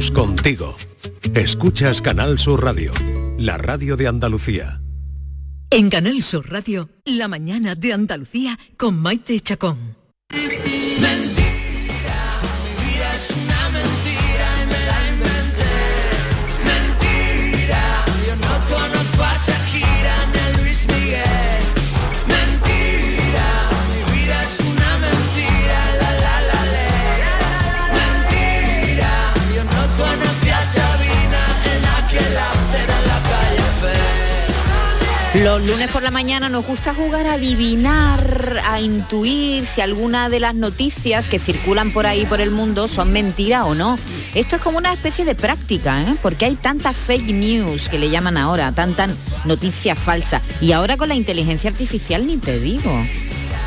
Estamos contigo. Escuchas Canal Sur Radio, la radio de Andalucía. En Canal Sur Radio, la mañana de Andalucía con Maite Chacón. Los lunes por la mañana nos gusta jugar a adivinar, a intuir si alguna de las noticias que circulan por ahí por el mundo son mentira o no. Esto es como una especie de práctica, ¿eh? porque hay tantas fake news que le llaman ahora, tantas noticias falsas. Y ahora con la inteligencia artificial ni te digo.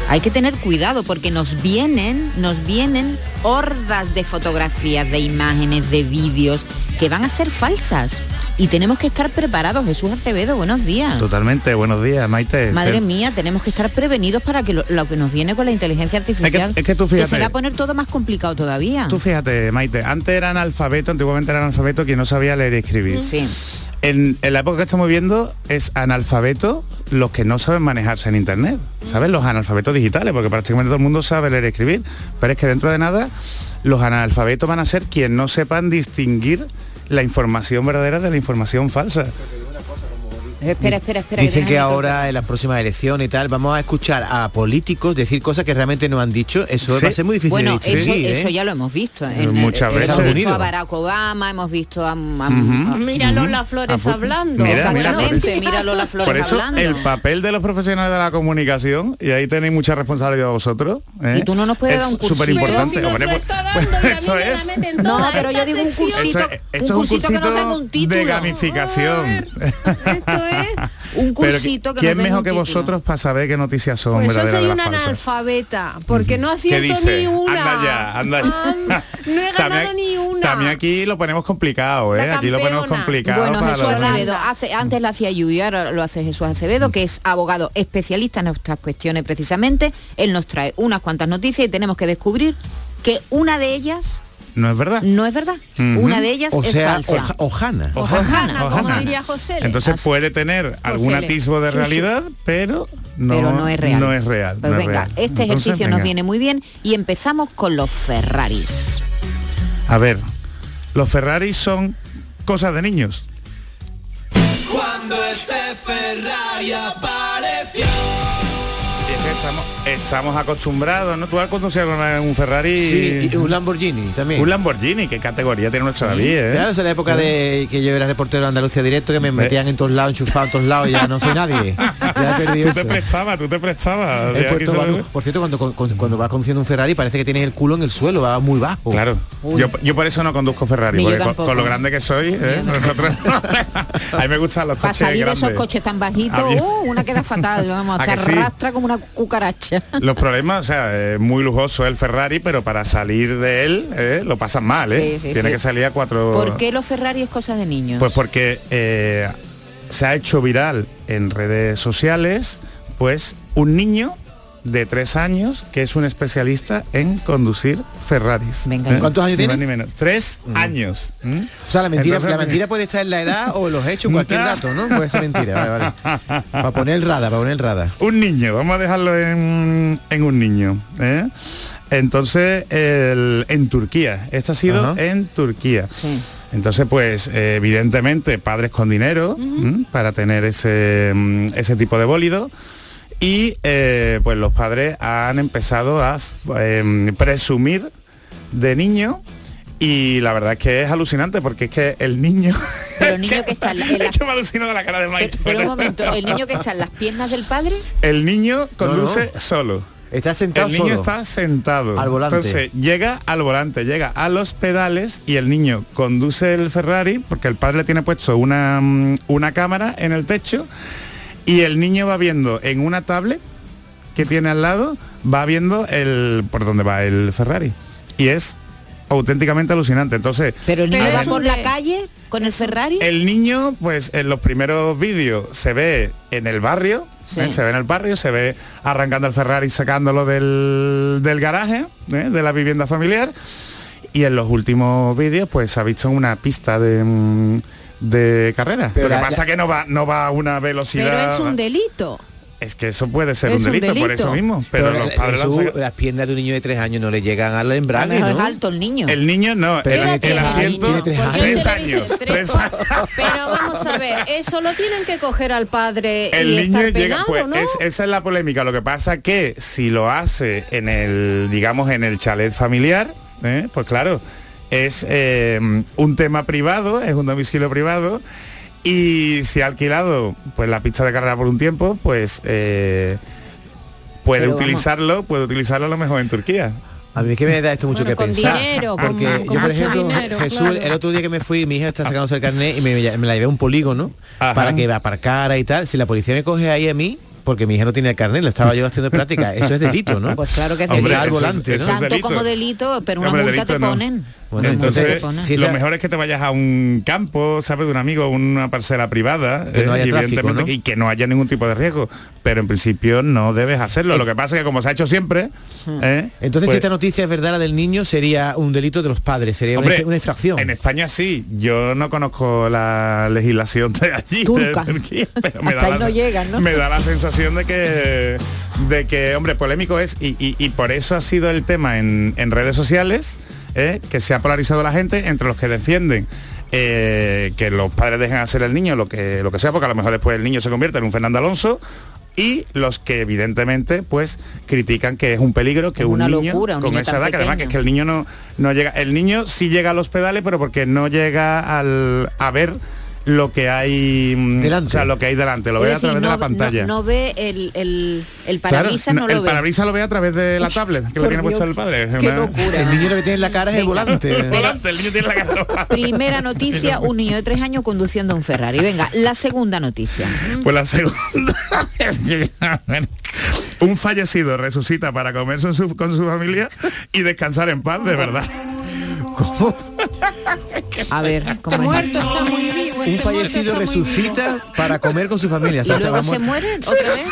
Hay que tener cuidado porque nos vienen, nos vienen hordas de fotografías, de imágenes, de vídeos que van a ser falsas. Y tenemos que estar preparados. Jesús Acevedo, buenos días. Totalmente, buenos días, Maite. Madre Te- mía, tenemos que estar prevenidos para que lo, lo que nos viene con la inteligencia artificial es que tú fíjate. se va a poner todo más complicado todavía. Tú fíjate, Maite, antes eran alfabeto, antiguamente eran alfabeto quien no sabía leer y escribir. Sí. En, en la época que estamos viendo es analfabeto los que no saben manejarse en internet, ¿sabes? Los analfabetos digitales, porque prácticamente todo el mundo sabe leer y escribir, pero es que dentro de nada los analfabetos van a ser quienes no sepan distinguir la información verdadera de la información falsa. Espera, espera, espera. Dicen que ahora en las próximas elecciones y tal vamos a escuchar a políticos decir cosas que realmente no han dicho. Eso Sí. va a ser muy difícil Bueno, de eso, ¿eh? ya lo hemos visto. Muchas hemos veces. visto Unidos. a Barack Obama, hemos visto a... a- Ujú. Míralo las flores Ah, pues, hablando. mira, Exactamente, míralo las flores Por eso hablando. el papel de los profesionales de la comunicación, y ahí tenéis mucha responsabilidad vosotros. ¿eh? Y tú no nos puedes es dar un cursito. súper importante. Si eso es. No, pero yo digo un cursito, un cursito que no tenga un título. de gamificación. Esto es... Un cursito que ¿quién mejor un que título? vosotros para saber qué noticias son Pues yo soy una analfabeta, porque no ¿Qué acierto ni una. Anda ya, anda ya. No he ganado ni una. También aquí lo ponemos complicado, ¿eh? La Aquí lo ponemos complicado Bueno, para Jesús Acevedo, hace, antes lo hacía Yuyu, ahora lo hace Jesús Acevedo, que es abogado especialista en nuestras cuestiones precisamente. Él nos trae unas cuantas noticias y tenemos que descubrir que una de ellas No es verdad. no es verdad. Una de ellas O es sea, falsa. Oja- Ojana. Ojana, como Ojana. diría José. Le. Entonces Así. puede tener algún atisbo de realidad, pero no, pero no es real. No es real. Pues no es venga, real. este Entonces, ejercicio nos viene muy bien y empezamos con los Ferraris. A ver, los Ferraris son cosas de niños. Cuando ese Ferrari apareció. Estamos, estamos acostumbrados, ¿no? Tú has conducido un Ferrari. Sí, y un Lamborghini también. Un Lamborghini, qué categoría tiene nuestro David, ¿eh? Claro, esa es la época de que yo era reportero de Andalucía Directo, que me metían en todos lados, enchufado en todos lados, ya no soy nadie. Ya he perdido Tú te prestabas, tú te prestabas. Lo-. Por cierto, cuando, cuando vas conduciendo un Ferrari parece que tienes el culo en el suelo, va muy bajo. Claro, yo, yo por eso no conduzco Ferrari, porque con, lo grande que soy, ¿eh? nosotros a mí me gustan los Para coches salir de esos coches tan bajitos, uh, una queda fatal, vamos, ¿A se que sí? arrastra como una cucaracha. Los problemas, o sea, es muy lujoso el Ferrari, pero para salir de él eh, lo pasan mal, ¿eh? Sí, sí, Tiene sí. que salir a cuatro... ¿Por qué los Ferrari es cosa de niños? Pues porque eh, se ha hecho viral en redes sociales, pues un niño de tres años que es un especialista en conducir Ferraris. Venga, ¿eh? ¿cuántos años tiene? ni menos. Tres años. ¿m? O sea, la mentira, Entonces, la mentira puede estar en la edad o los hechos, cualquier dato, ¿no? Puede ser mentira, vale, vale. Para poner el radar, para poner el radar. Un niño, vamos a dejarlo en, en un niño. ¿eh? Entonces, el- en Turquía, esto ha sido Ajá. en Turquía. Sí. Entonces, pues evidentemente padres con dinero ¿m? para tener ese, mm, ese tipo de bólido. Y eh, pues los padres han empezado a em, presumir de niño y la verdad es que es alucinante porque es que el niño... Pero el niño que está en la- en la- Es que me alucino de la cara de Maite. Pero, pero un momento, ¿el niño que está en las piernas del padre? El niño conduce no. solo. Está sentado El niño solo. está sentado. Al volante. Entonces llega al volante, llega a los pedales y el niño conduce el Ferrari porque el padre le tiene puesto una, mm, una cámara en el techo y el niño va viendo en una tablet que tiene al lado, va viendo el por dónde va el Ferrari. Y es auténticamente alucinante. Entonces, Pero el niño va por la calle con el Ferrari. el niño, pues en los primeros vídeos se ve en el barrio, Sí. ¿eh? se ve en el barrio, se ve arrancando el Ferrari, sacándolo del, del garaje, ¿eh? de la vivienda familiar. y en los últimos vídeos pues se ha visto una pista de, mm, de carrera. Pero Lo que la- pasa la- que no va, no va a una velocidad. Pero es un delito. Es que eso puede ser Es un un delito, por eso mismo. Pero, Pero, los padres Jesús, las piernas de un niño de tres años no le llegan al embrague, mejor es ¿no? alto el niño. El niño no, Pero el, asiento Tiene tres años, dice tres años. Pero vamos a ver, eso lo tienen que coger al padre El y niño estar llega, penado, pues ¿no? es- esa es la polémica. Lo que pasa que si lo hace en el, digamos, en el chalet familiar, ¿eh? pues claro, es eh, un tema privado, es un domicilio privado. Y si ha alquilado pues la pista de carrera por un tiempo, pues eh, puede Pero vamos. utilizarlo, puede utilizarlo a lo mejor en Turquía. A mí es que me da esto mucho Bueno, que con pensar. dinero, porque con yo, por ejemplo, dinero, Jesús, claro. el otro día que me fui, mi hija está sacándose el carnet y me, me la llevé a un polígono Ajá. para que aparcara y tal. Si la policía me coge ahí a mí, porque mi hija no tiene el carnet, lo estaba yo haciendo práctica, eso es delito, ¿no? Pues claro que es Hombre, delito. al es- volante, eso ¿no? es Tanto como delito, pero una Hombre, multa delito te no. Bueno, Entonces, sí, lo mejor es que te vayas a un campo, ¿sabes? De un amigo, una parcela privada, Que no eh, haya y tráfico, evidentemente ¿no? y que no haya ningún tipo de riesgo. Pero en principio no debes hacerlo. Lo que pasa es que como se ha hecho siempre, ¿eh? Entonces, pues- si esta noticia es verdad, la del niño sería un delito de los padres, sería una, Hombre, una infracción. En España sí, yo no conozco la legislación de allí, Turca. de Turquía, pero me Hasta da, ahí la, no llegan, ¿no? me da la sensación de que, de que, hombre, polémico es, y, y- y por eso ha sido el tema en, en redes sociales, que se ha polarizado la gente entre los que defienden eh, que los padres dejen hacer al niño lo que, lo que sea, porque a lo mejor después el niño se convierte en un Fernando Alonso, y los que evidentemente pues critican que es un peligro que un una niño locura, un con niño esa edad, que además que es que el niño no, no llega, el niño sí llega a los pedales, pero porque no llega al, a ver lo que hay mm, Delante. o sea, lo que hay delante, lo Es ve a través de la pantalla. no- no ve el, el, el Claro, parabrisas, no, el lo ve. parabrisas lo ve a través de la tablet que lo por tiene puesto el padre. Qué una- locura. el niño lo que tiene en la cara es el volante. el volante, el niño tiene la cara. Primera noticia, un niño de tres años conduciendo un Ferrari. Venga, la segunda noticia. Pues la segunda un fallecido resucita para comerse con su, con su familia y descansar en paz, de verdad. A ver, ¿cómo es? muerto está muy vivo. Un muerto fallecido resucita para comer con su familia. O ¿Y luego se muere otra vez?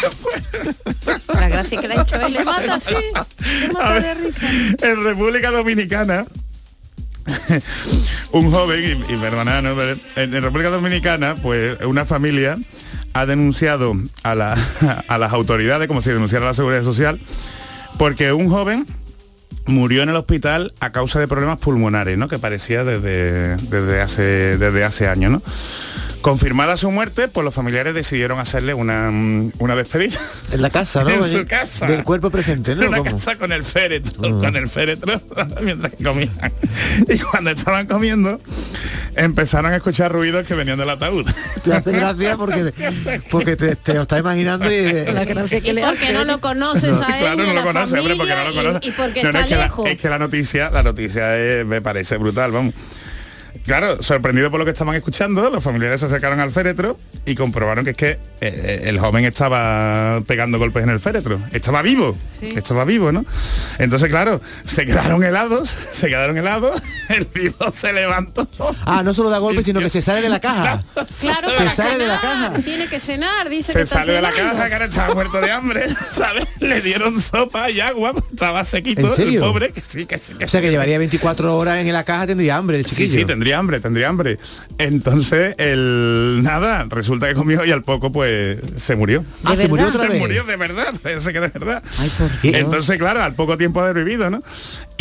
La gracia que le ha hecho él vivo. es- Le mata así, le A mata ver, de risa. en República Dominicana un joven y, y perdonad, ¿no? En, en República Dominicana pues una familia ha denunciado a, la- a las autoridades como si denunciara la seguridad social porque un joven murió en el hospital a causa de problemas pulmonares, ¿no? Que parecía desde, desde hace desde hace años, ¿no? Confirmada su muerte, pues los familiares decidieron hacerle una, mm, una despedida. En la casa, ¿no? En su casa. Del cuerpo presente, ¿no? En una ¿Cómo? casa con el féretro, con el féretro, mientras que comían. Y cuando estaban comiendo, empezaron a escuchar ruidos que venían del ataúd. Te hace gracia porque, porque te, te lo estás imaginando y... La gracia que Y le porque hace. no lo conoces a él claro, ni a no la lo conoce, hombre, porque no familia lo y- conoce. Y, porque No, está es, que la, lejos. es que la noticia, la noticia es- me parece brutal, vamos. Claro, sorprendido por lo que estaban escuchando, los familiares se acercaron al féretro y comprobaron que es que eh, el joven estaba pegando golpes en el féretro. Estaba vivo, estaba vivo, ¿no? Entonces, claro, se quedaron helados, se quedaron helados, el vivo se levantó. Ah, no solo da golpes, sino que se sale de la caja. Claro, se para sale de la caja. Tiene que cenar, dice que Se salió de la caja, que ahora estaba muerto de hambre, ¿sabes? Le dieron sopa y agua, estaba sequito, ¿En serio? el pobre, que sí, que sí, que O sea que llevaría 24 horas en la caja, tendría hambre el Sí, chiquillo. sí, tendría hambre, tendría hambre. Entonces, el nada, resulta que comió y al poco pues se murió. Ah, ¿De se murió Se murió de verdad, que de verdad. Ay. Entonces, claro, al poco tiempo de haber vivido, ¿no?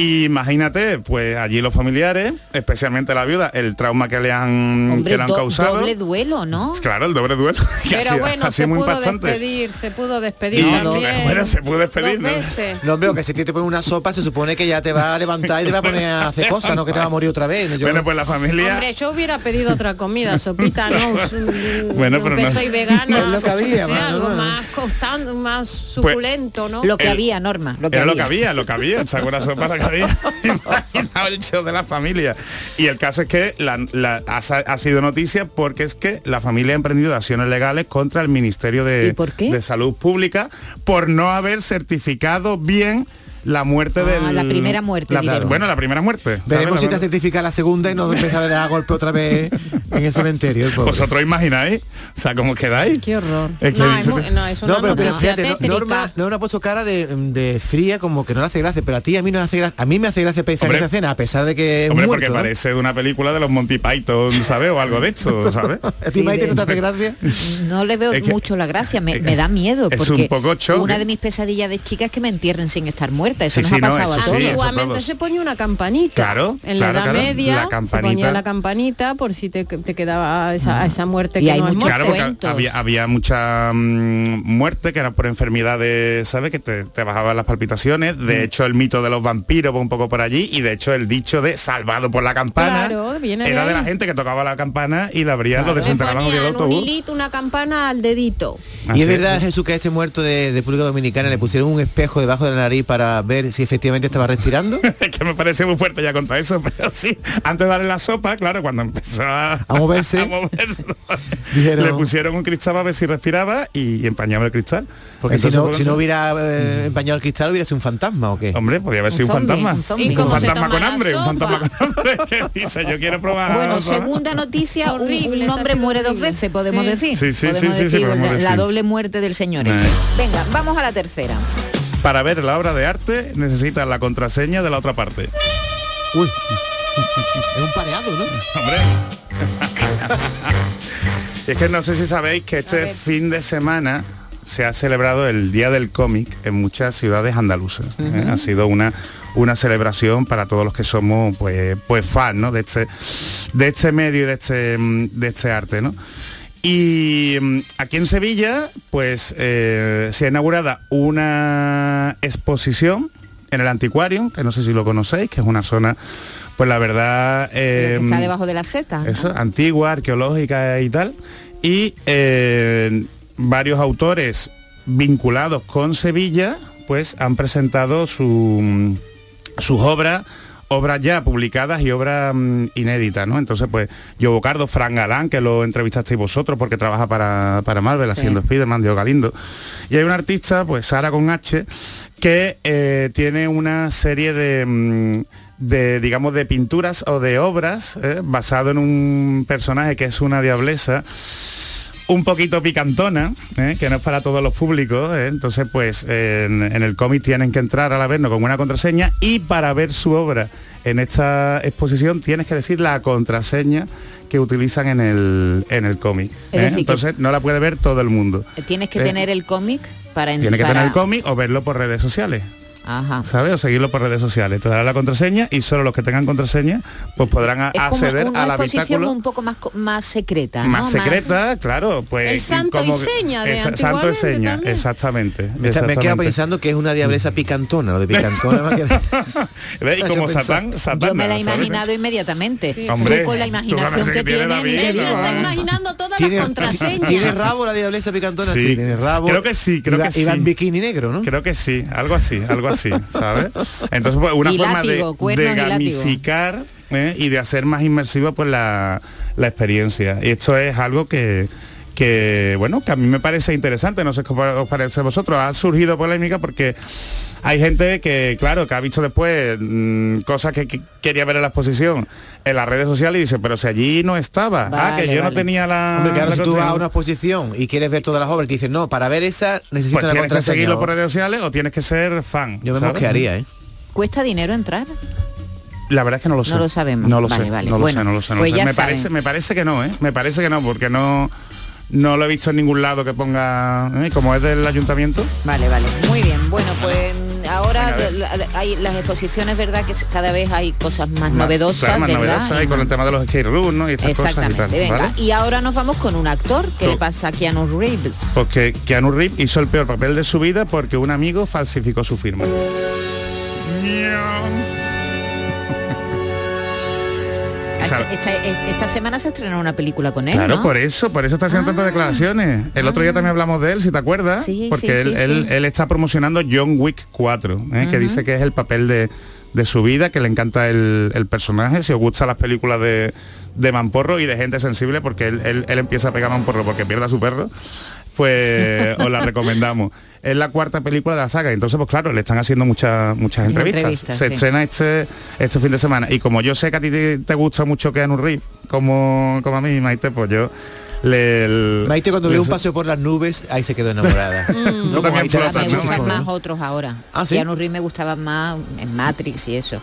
Y imagínate, pues allí los familiares, especialmente la viuda, el trauma que le han, Hombre, que le han do- causado. doble duelo, ¿no? Claro, el doble duelo. Pero bueno, ha se muy pudo impactante. despedir, se pudo despedir también. bueno, se pudo despedir, Dos ¿no? No, hombre, que si te pones una sopa se supone que ya te va a levantar y te va a poner a hacer cosas, no que te va a morir otra vez. Yo- Bueno, pues la familia... Hombre, yo hubiera pedido otra comida, sopita, no, Bueno, pero no- soy vegana, no es lo que había, sea, más, algo ¿no? más constante, más suculento, ¿no? Lo que El- había, Norma, lo que Era había. lo que había, lo que había, ¿se acuerdas sopa había? Imaginaos el show de la familia. Y el caso es que la, la- ha, ha sido noticia porque es que la familia ha emprendido acciones legales contra el Ministerio de, de Salud Pública por no haber certificado bien la muerte Ah, del... la primera muerte, la- bueno, la primera muerte. Veremos La si te certifica la segunda y no empieza a dar golpe otra vez en el cementerio. el. ¿Vosotros imagináis? O sea, ¿cómo quedáis? Qué horror. Es que no, dice- es muy- no, es una No, pero, pero fíjate, no-. Norma, Norma ha puesto cara de, de fría como que no le hace gracia, pero a ti a mí no me hace gracia, a mí me hace gracia pensar Hombre. en esa escena, a pesar de que es Hombre, muerto, porque ¿no? parece de una película de los Monty Python, ¿sabes? O algo de esto, ¿sabes? ¿A ti Sí, Maite no te hace gracia? No le veo Es que- mucho la gracia, me, me da miedo es porque un poco choque. una de mis pesadillas de chica es que me entierren sin estar muerta. Eso Sí, nos sí, ha no, pasado eso a todos. Antiguamente todos. se ponía una campanita. Claro, En la claro, Edad claro. Media La se campanita. ponía la campanita por si te, te quedaba esa, esa muerte Y que hay no muchos. Claro, había, había mucha mm, muerte que era por enfermedades, ¿sabes? Que te, te bajaban las palpitaciones. Mm. De hecho, el mito de los vampiros va un poco por allí. Y de hecho, el dicho de salvado por la campana Claro, viene de era de, ahí. la gente que tocaba la campana y la abrían, lo desenterraban un autobús. hilito, una campana al dedito. Y es verdad, Jesús, que a este muerto de, de República Dominicana le pusieron un espejo debajo de la nariz para ver si efectivamente estaba respirando. Es que me parece muy fuerte ya contar eso, pero sí, antes de darle la sopa, claro, cuando empezó a, A moverse. a moverse, Dijeron- le pusieron un cristal a ver si respiraba y, empañaba el cristal. Porque si no, si no hubiera eh, empañado el cristal hubiera sido un fantasma o qué. Hombre, podía haber Un sido un fantasma. un. ¿Y fantasma con hambre, un fantasma con hambre que dice, yo quiero probar. Bueno, ¿sabes? segunda noticia, un- Horrible, un, hombre muere dos veces, podemos Sí. decir. Sí, sí, podemos sí, sí, sí, decir podemos la, decir. la doble muerte del señor. Eh. este. Venga, vamos a la tercera. Para ver la obra de arte necesitas la contraseña de la otra parte. Uy. es un pareado, ¿no? Hombre. Y es que no sé si sabéis que este fin de semana se ha celebrado el Día del Cómic en muchas ciudades andaluzas. ¿eh? Ha sido una una celebración para todos los que somos pues pues fans ¿no? de este de este medio y de este mm, de este arte ¿no? Y mm, aquí en Sevilla pues eh, se ha inaugurada una exposición en el anticuario que no sé si lo conocéis que es una zona pues la verdad que está debajo de la seta. ¿no? eso, antigua, arqueológica y tal. Y eh, varios autores vinculados con Sevilla, pues han presentado su, sus obras, obras ya publicadas y obras mm, inéditas, ¿no? Entonces, pues, yo Bocardo, Fran Galán, que lo entrevistasteis vosotros porque trabaja para, para Marvel haciendo Spiderman, Diego Galindo. Y hay un artista, pues Sara con H, que eh, tiene una serie de, mm, de, digamos, de pinturas o de obras eh, basado en un personaje que es una diablesa un poquito picantona, ¿eh? que no es para todos los públicos, ¿eh? entonces pues en, en el cómic tienen que entrar al verlo con una contraseña y para ver su obra en esta exposición tienes que decir la contraseña que utilizan en el, en el cómic. ¿eh? Entonces no la puede ver todo el mundo. Tienes que tener el cómic para Tiene que para- tener el cómic o verlo por redes sociales. Ajá. ¿sabes? O seguirlo por redes sociales. Te dará la contraseña y solo los que tengan contraseña pues podrán a- Es como acceder una al exposición habitáculo un poco más más secreta, ¿no? más secreta, claro, pues El santo y como que- seña de Esa- santo y seña, también. exactamente. Me, exactamente. pensando que es una diablesa picantona, lo de picantona. Y como Satán. Satán. Yo me la he ¿sabes? imaginado inmediatamente. Sí. Hombre, con la imaginación que que tiene y está imaginando todas las ¿Tiene, contraseñas. ¿Tiene rabo la diablesa picantona? Sí. Sí, tiene rabo. Creo que sí, creo Iba- que Iba sí. en bikini negro, ¿no? Creo que sí, algo así, algo así, ¿sabes? Entonces, pues, una Y forma látigo, de, de y gamificar ¿eh? y de hacer más inmersiva pues la, la experiencia. Y esto es algo que que bueno que a mí me parece interesante no sé qué os parece a vosotros ha surgido polémica porque hay gente que claro que ha visto después mm, cosas que, que quería ver en la exposición en las redes sociales y dice pero si allí no estaba ah que Vale, yo no tenía la Hombre, que la si tú vas a una exposición y quieres ver todas las obras, que dices, no, para ver esa necesitas pues tienes que seguirlo por redes sociales o tienes que ser fan Yo me ¿sabes? mosquearía, ¿eh? ¿Cuesta dinero entrar? La verdad es que no lo sé. No lo sabemos. No lo Vale, sé. vale. No lo Bueno, sé, no lo sé. no lo pues sé. ya Me parece, me parece que no, ¿eh? Me parece que no, porque no, no lo he visto en ningún lado que ponga, ¿eh? como es del ayuntamiento. Vale, vale. Muy bien. Bueno, pues ahora hay las exposiciones, ¿verdad? Que cada vez hay cosas más, Más- novedosas, claro, más ¿verdad? novedosas y con más- el tema de los skate rooms, ¿no? Y estas cosas y tal. Exactamente. Venga, ¿vale? y ahora nos vamos con un actor. ¿Qué Tú- le pasa a Keanu Reeves? Porque Keanu Reeves hizo el peor papel de su vida porque un amigo falsificó su firma. Sabe- Esta, esta semana se estrenó una película con él, Claro, ¿no? por eso, por eso está haciendo tantas declaraciones. El otro día también hablamos de él, si te acuerdas, Sí, porque sí, él, sí, él- él está promocionando John Wick 4, ¿eh? que dice que es el papel de, de su vida, que le encanta el, el personaje, si os gustan las películas de, de Mamporro y de gente sensible, porque él, él- él empieza a pegar Mamporro porque pierde a su perro. Pues os la recomendamos. Es la cuarta película de la saga, entonces pues claro, le están haciendo muchas muchas entrevistas. Entrevistas, Se sí. estrena este este fin de semana y como yo sé que a ti te, te gusta mucho Keanu Reeves, como como a mí Maite, pues yo le el- Maite cuando le- vio un paseo por las nubes, ahí se quedó enamorada. Tú Como también Maite me ¿no? gustan ¿no? más otros ahora. Ah, ¿sí? Keanu Reeves me gustaba más en Matrix y eso.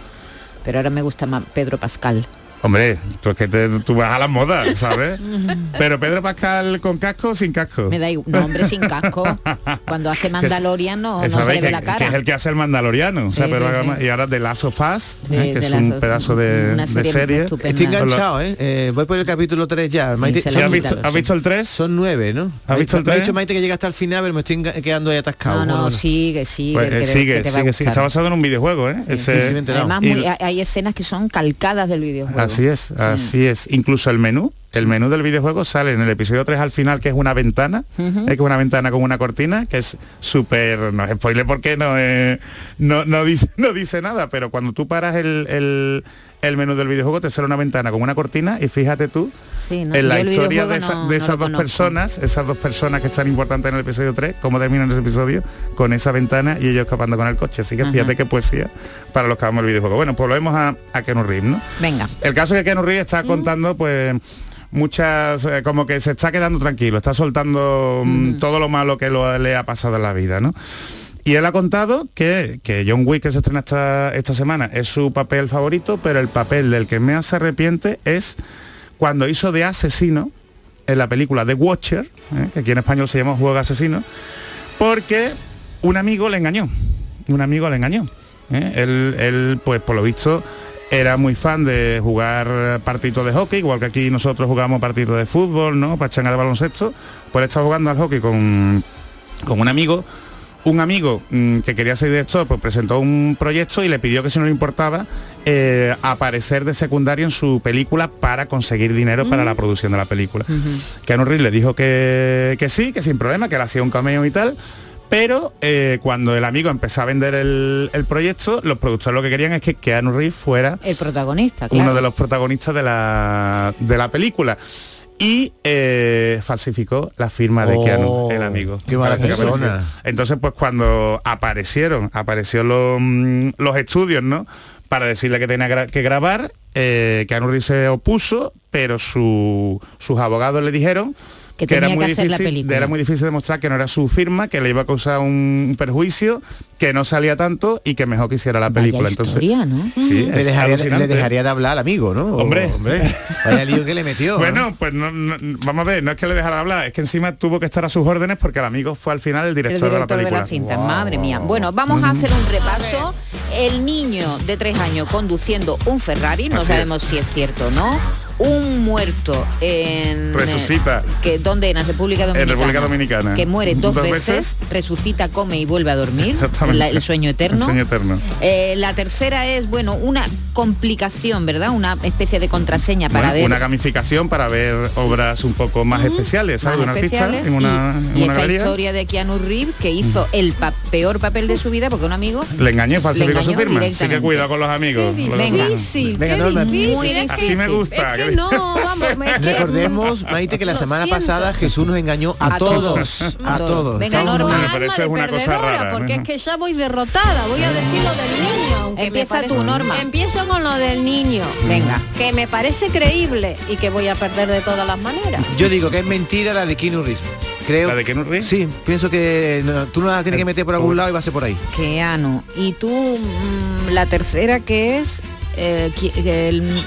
Pero ahora me gusta más Pedro Pascal. Hombre, tú es que te- tú vas a las modas, ¿sabes? Pero Pedro Pascal con casco o sin casco. Me da igual. No, hombre, sin casco. Cuando hace Mandalorian no, Que no se le ve que, la que cara. es el que hace el Mandaloriano, o sea, Sí, Pedro sí, Pascal- sí. y ahora de Last of Us, Sí, ¿eh? que es un of- pedazo de, una de serie. Estoy enganchado, ¿eh? Eh, Voy por el capítulo 3 ya. Maite, se ¿Sí, lo has, visto, has el 3? Son nueve, ¿no? ¿Has visto el Me ha dicho Maite que llega hasta el final, pero me estoy quedando ahí atascado. No, no, Bueno, sigue, sigue. Pues, que eh, sigue, que te va a sigue, sigue. gustar. Está basado en un videojuego, ¿eh? Además, hay escenas que son calcadas del videojuego. Así es, así es. Incluso el menú, el menú del videojuego sale en el episodio 3 al final, que es una ventana, es que es una ventana con una cortina, que es súper, no es spoiler porque no, eh, no, no, dice, no dice nada, pero cuando tú paras el, el- el menú del videojuego te sale una ventana con una cortina y fíjate tú Sí, no, en la historia de, esa- no- de no esas dos conozco. personas, esas dos personas que están importantes en el episodio 3, cómo terminan ese episodio con esa ventana y ellos escapando con el coche. Así que Ajá. fíjate qué poesía para los que amamos el videojuego. Bueno, pues volvemos a, a Keanu Reeves, ¿no? Venga. El caso es que Keanu Reeves Mm. está contando pues muchas eh, como que se está quedando tranquilo, está soltando mm, todo lo malo que lo- le ha pasado en la vida, ¿no? Y él ha contado que, que John Wick, que se estrena esta, esta semana, es su papel favorito, pero el papel del que más se arrepiente es cuando hizo de asesino en la película The Watcher, ¿eh? que aquí en español se llama Juego Asesino, porque un amigo le engañó. Un amigo le engañó. ¿eh? Él, él, pues por lo visto, era muy fan de jugar partidos de hockey, igual que aquí nosotros jugamos partidos de fútbol, ¿no? Pachanga de baloncesto. Pues él estaba jugando al hockey con, con un amigo. Un amigo mm, que quería ser director pues presentó un proyecto y le pidió que si no le importaba eh, aparecer de secundario en su película para conseguir dinero para la producción de la película. Keanu Reeves le dijo que, que sí, que sin problema, que le hacía un cameo y tal. Pero eh, cuando el amigo empezó a vender el, el proyecto, los productores lo que querían es que Keanu Reeves fuera El protagonista, claro. uno de los protagonistas de la, de la película. Y eh, falsificó la firma de Oh, Keanu, el amigo. qué mala persona. Entonces, pues cuando aparecieron, aparecieron los, mm, los estudios, ¿no? Para decirle que tenía que grabar, eh, Keanu Reeves se opuso, pero su- sus abogados le dijeron Que era tenía muy que hacer la difícil, película. era muy difícil demostrar que no era su firma, que le iba a causar un perjuicio, que no salía tanto y que mejor que hiciera la Vaya película. Entonces, historia, ¿no? sí, Le dejaría, alucinante. le dejaría de hablar al amigo, ¿no? O- Hombre. hombre. Vaya lío que le metió. ¿eh? Bueno, pues no, no- vamos a ver, no es que le dejara hablar, es que encima tuvo que estar a sus órdenes porque el amigo fue al final el El director, de de la la película. cinta, madre mía. Bueno, vamos a hacer un repaso. El niño de tres años conduciendo un Ferrari, no Así sabemos si es cierto o no. Un muerto en... Resucita. eh, que, ¿Dónde? En la República Dominicana. República Dominicana. Que muere dos, Dos veces, veces. resucita, come y vuelve a dormir. Exactamente. La- el sueño eterno. El sueño eterno. Eh, la tercera es, bueno, una complicación, ¿verdad? Una especie de contraseña para Bueno, ver Una gamificación para ver obras un poco más especiales, ¿sabes? más de un artista especiales en una, y, en y una esta galería. historia de Keanu Reeves que hizo el pa- peor papel de su vida porque un amigo Le engañó, falsificó Le su engañó firma. Así que cuidado con los amigos. Qué Los- Venga. difícil, Venga, qué difícil. Así me gusta. No, vamos, me- Recordemos, Maite, que la semana siento. pasada Jesús nos engañó a, A todos. todos. A todos. Venga, Estamos- Norma. Alma pero eso de es una cosa perdedora, rara, porque es que ya voy derrotada. Voy a decir lo del niño. me Empieza parece- tú, Norma. Empiezo con lo del niño. Venga. Que me parece creíble y que voy a perder de todas las maneras. Yo digo que es mentira la de Keanu Reeves. Creo. ¿La de Keanu Reeves? Sí, pienso que no, tú no la tienes que meter por algún lado y va a ser por ahí. Keanu y tú mm, la tercera que es eh, el,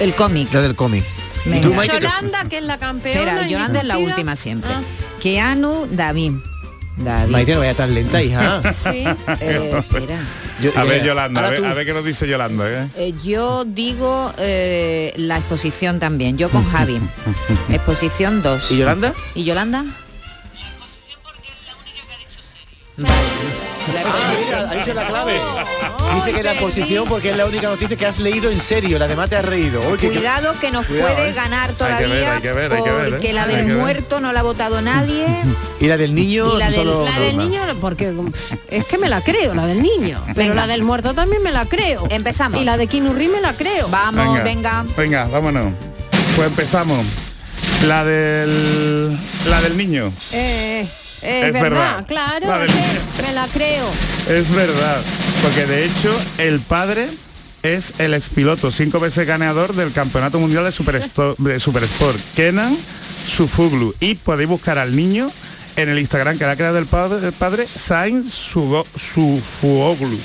el cómic La del cómic. ¿Y Venga. tú, Maite, qué- Yolanda, que es la campeona. espera Yolanda es la última siempre Ah, Keanu David David Maite no vaya tan lenta, hija. sí. Eh, espera. Yo- A ver, eh, Yolanda, a ver, a ver qué nos dice Yolanda. ¿eh? Eh, yo digo eh, la exposición también yo con Javi exposición 2 ¿Y Yolanda? ¿Y Yolanda? Vale. La Ah, exposición. mira, ahí se la clave. Dice que la posición porque es la única noticia que has leído en serio, la demás te has reído. Que- Cuidado que nos Cuidado, puede eh. ganar que todavía ver, hay que ver, hay que ver, porque eh. la Hay del que ver. muerto no la ha votado nadie. Y la del niño Y la del- solo La del Norma. niño, porque es que me la creo, la del niño. Pero Venga. la del muerto también me la creo. Empezamos. Y la de Reeves me la creo. Vamos, venga. Venga, vámonos. Pues empezamos. La del la del niño. Eh, es, Es verdad, verdad. claro, es que me la creo. Es verdad, porque de hecho el padre es el expiloto, cinco veces ganador del Campeonato Mundial de Super, de Super Sport, Kenan Sufuglu. Y podéis buscar al niño en el Instagram que le ha creado el padre, el padre Sainz Sufuoglu.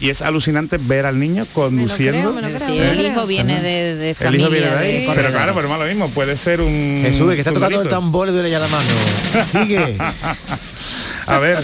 Y es alucinante ver al niño conduciendo. me lo creo, Sí, me lo el hijo viene de, de El familia hijo viene de de ahí. Pero corredores. claro, pero más lo mismo, puede ser un. Jesús, que está tocando el tambor ya la mano. Sigue. A ver,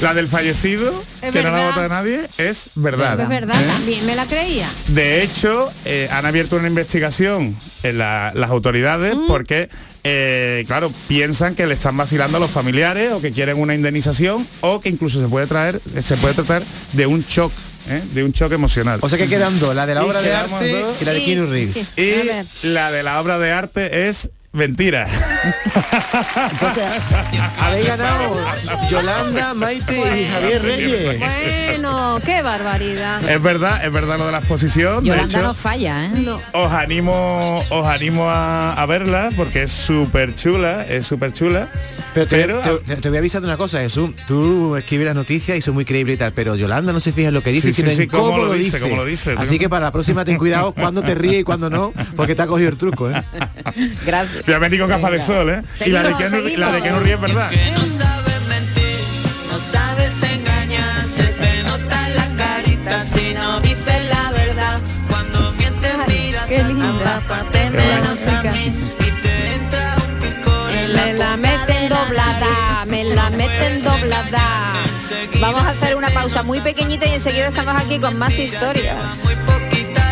la del fallecido, Es que no la vota nadie, es verdad. Es verdad, ¿Eh? también me la creía. De hecho, eh, han abierto una investigación en la- las autoridades Mm. porque, eh, claro, piensan que le están vacilando a los familiares o que quieren una indemnización o que incluso se puede traer, se puede tratar de un shock, ¿eh? de un shock emocional. O sea que quedan dos, la de la Y obra de arte dos. y la de Keanu Reeves. y la de la obra de arte es mentira. Entonces, habéis ganado Yolanda, Maite y Javier Reyes. Bueno, qué barbaridad. es verdad, es verdad lo de la exposición. De Yolanda hecho, no falla, ¿eh? No. os animo os animo a, a verla porque es súper chula es súper chula Pero, te, pero te- voy a avisar de una cosa, Jesús. Tú escribes las noticias y son muy creíble y tal, pero Yolanda no se fija en lo que dice, Sí, sí, sino sí, en cómo cómo, lo lo dice, dice. cómo lo dice. Así que para la próxima ten cuidado cuando te ríe y cuando no, porque te ha cogido el truco, ¿eh? Gracias. Voy a venir con gafas de sol ¿eh? y la de que no, seguimos. la de que no ríe es verdad Que no sabes mentir, no sabes engañar, se te nota en la carita si no dices la verdad. Cuando mientes Ay, miras qué linda. papá, te menos a mí y te entra un picor en la Me la meten doblada, me la meten doblada. Vamos a hacer una pausa muy pequeñita y enseguida estamos aquí con más historias. Muy poquita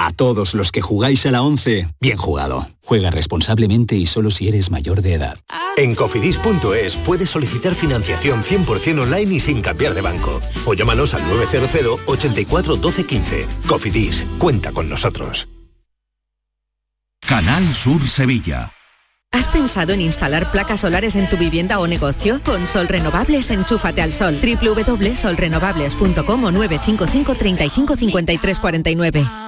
A todos los que jugáis a la 11, bien jugado. Juega responsablemente y solo si eres mayor de edad. En cofidis.es puedes solicitar financiación 100% online y sin cambiar de banco. O llámanos al 900 84 12 15. Cofidis, cuenta con nosotros. Canal Sur Sevilla. ¿Has pensado en instalar placas solares en tu vivienda o negocio? Con Sol Renovables, enchúfate al sol. www.solrenovables.com o 955 35 53 49.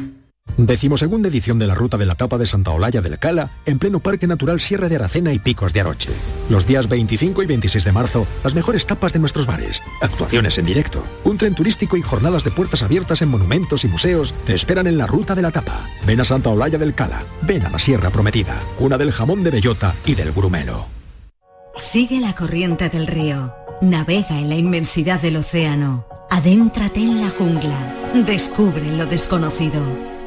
Decimosegunda edición de la Ruta de la Tapa de Santa Olalla del Cala, en pleno Parque Natural Sierra de Aracena y Picos de Aroche. Los días 25 y 26 de marzo, las mejores tapas de nuestros bares, actuaciones en directo, un tren turístico y jornadas de puertas abiertas en monumentos y museos te esperan en la Ruta de la Tapa. Ven a Santa Olalla del Cala, ven a la Sierra Prometida, una del jamón de bellota y del grumelo. Sigue la corriente del río, navega en la inmensidad del océano, adéntrate en la jungla, descubre lo desconocido.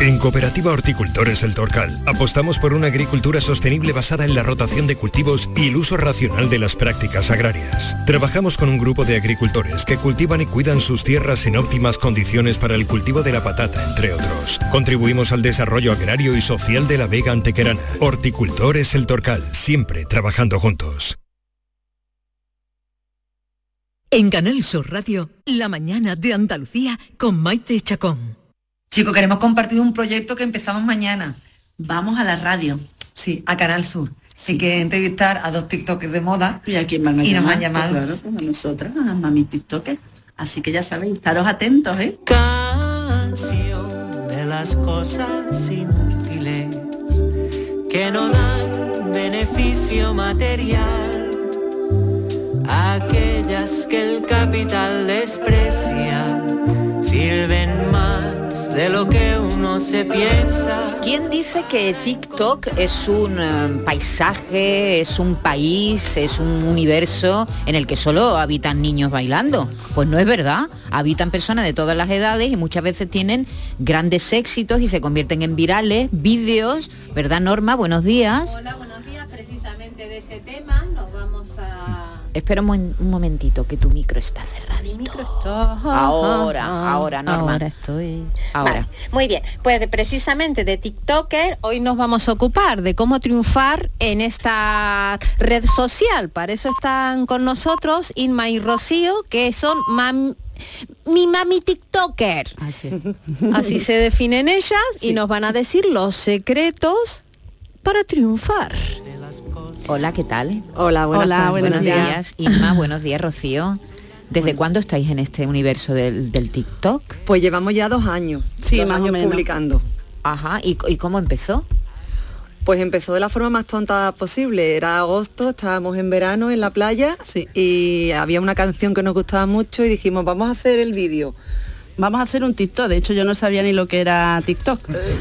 En Cooperativa Horticultores El Torcal apostamos por una agricultura sostenible basada en la rotación de cultivos y el uso racional de las prácticas agrarias. Trabajamos con un grupo de agricultores que cultivan y cuidan sus tierras en óptimas condiciones para el cultivo de la patata, entre otros. Contribuimos al desarrollo agrario y social de la Vega Antequerana. Horticultores El Torcal, siempre trabajando juntos. En Canal Sur Radio, la mañana de Andalucía con Maite Chacón. Chicos, queremos compartir un proyecto que empezamos mañana. Vamos a la radio, sí, a Canal Sur. Sí que entrevistar a dos TikTokers de moda. ¿Y a quién más me Y nos han llamado. Pues claro, a nosotras, a mami TikToker. Así que ya sabéis, estaros atentos, ¿eh? Canción de las cosas inútiles que no dan beneficio material. Aquellas que el capital desprecia sirven más de lo que uno se piensa. ¿Quién dice que TikTok es un eh, paisaje, es un país, es un universo en el que solo habitan niños bailando? Pues no es verdad. Habitan personas de todas las edades y muchas veces tienen grandes éxitos y se convierten en virales, vídeos, ¿verdad Norma? Buenos días. Hola, buenos días. Precisamente de ese tema nos vamos a... Espera un, momen- un momentito, que tu micro está cerradito. Ahora, ahora, Norma. Ahora estoy... Ahora. Vale, muy bien, pues de- precisamente de TikToker hoy nos vamos a ocupar de cómo triunfar en esta red social. Para eso están con nosotros Inma y Rocío, que son mam- mi mami TikToker. Así se definen ellas y nos van a decir los secretos para triunfar. Hola, ¿qué tal? Hola, buenas Hola, tardes. buenos Buenos días. días. Inma, buenos días, Rocío. ¿Desde cuándo estáis en este universo del, del TikTok? Pues llevamos ya dos años, Sí, dos más o años menos. publicando. Ajá, ¿y, y cómo empezó? Pues empezó de la forma más tonta posible. Era agosto, estábamos en verano en la playa y había una canción que nos gustaba mucho y dijimos, vamos a hacer el vídeo. Vamos a hacer un TikTok, de hecho yo no sabía ni lo que era TikTok.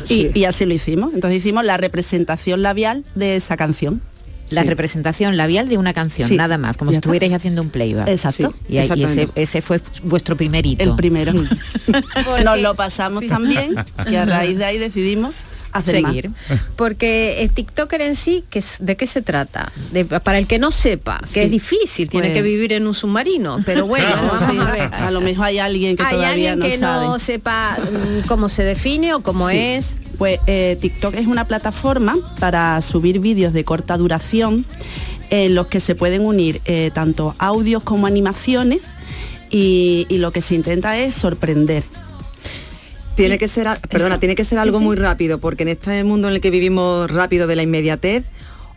y, y así lo hicimos. Entonces hicimos la representación labial de esa canción. La Sí. representación labial de una canción, Sí. nada más, como si estuvierais haciendo un playback. Exacto. Y, ahí- y ese, fue vuestro primer hito. El primero. Nos lo pasamos tan bien que a raíz de ahí decidimos hacer Seguir. más. Porque el TikToker en sí, ¿qué es- ¿de qué se trata? De- para el que no sepa, que es difícil, tiene que vivir en un submarino, pero bueno, vamos Sí. a ver. A lo mejor hay alguien que ¿Hay todavía alguien no que sabe. no sepa mm, cómo se define o cómo Sí. es? Pues eh, TikTok es una plataforma para subir vídeos de corta duración en los que se pueden unir eh, tanto audios como animaciones y, y lo que se intenta es sorprender. Tiene que ser, perdona, Eso. tiene que ser Sí, algo sí. muy rápido, porque en este mundo en el que vivimos rápido de la inmediatez,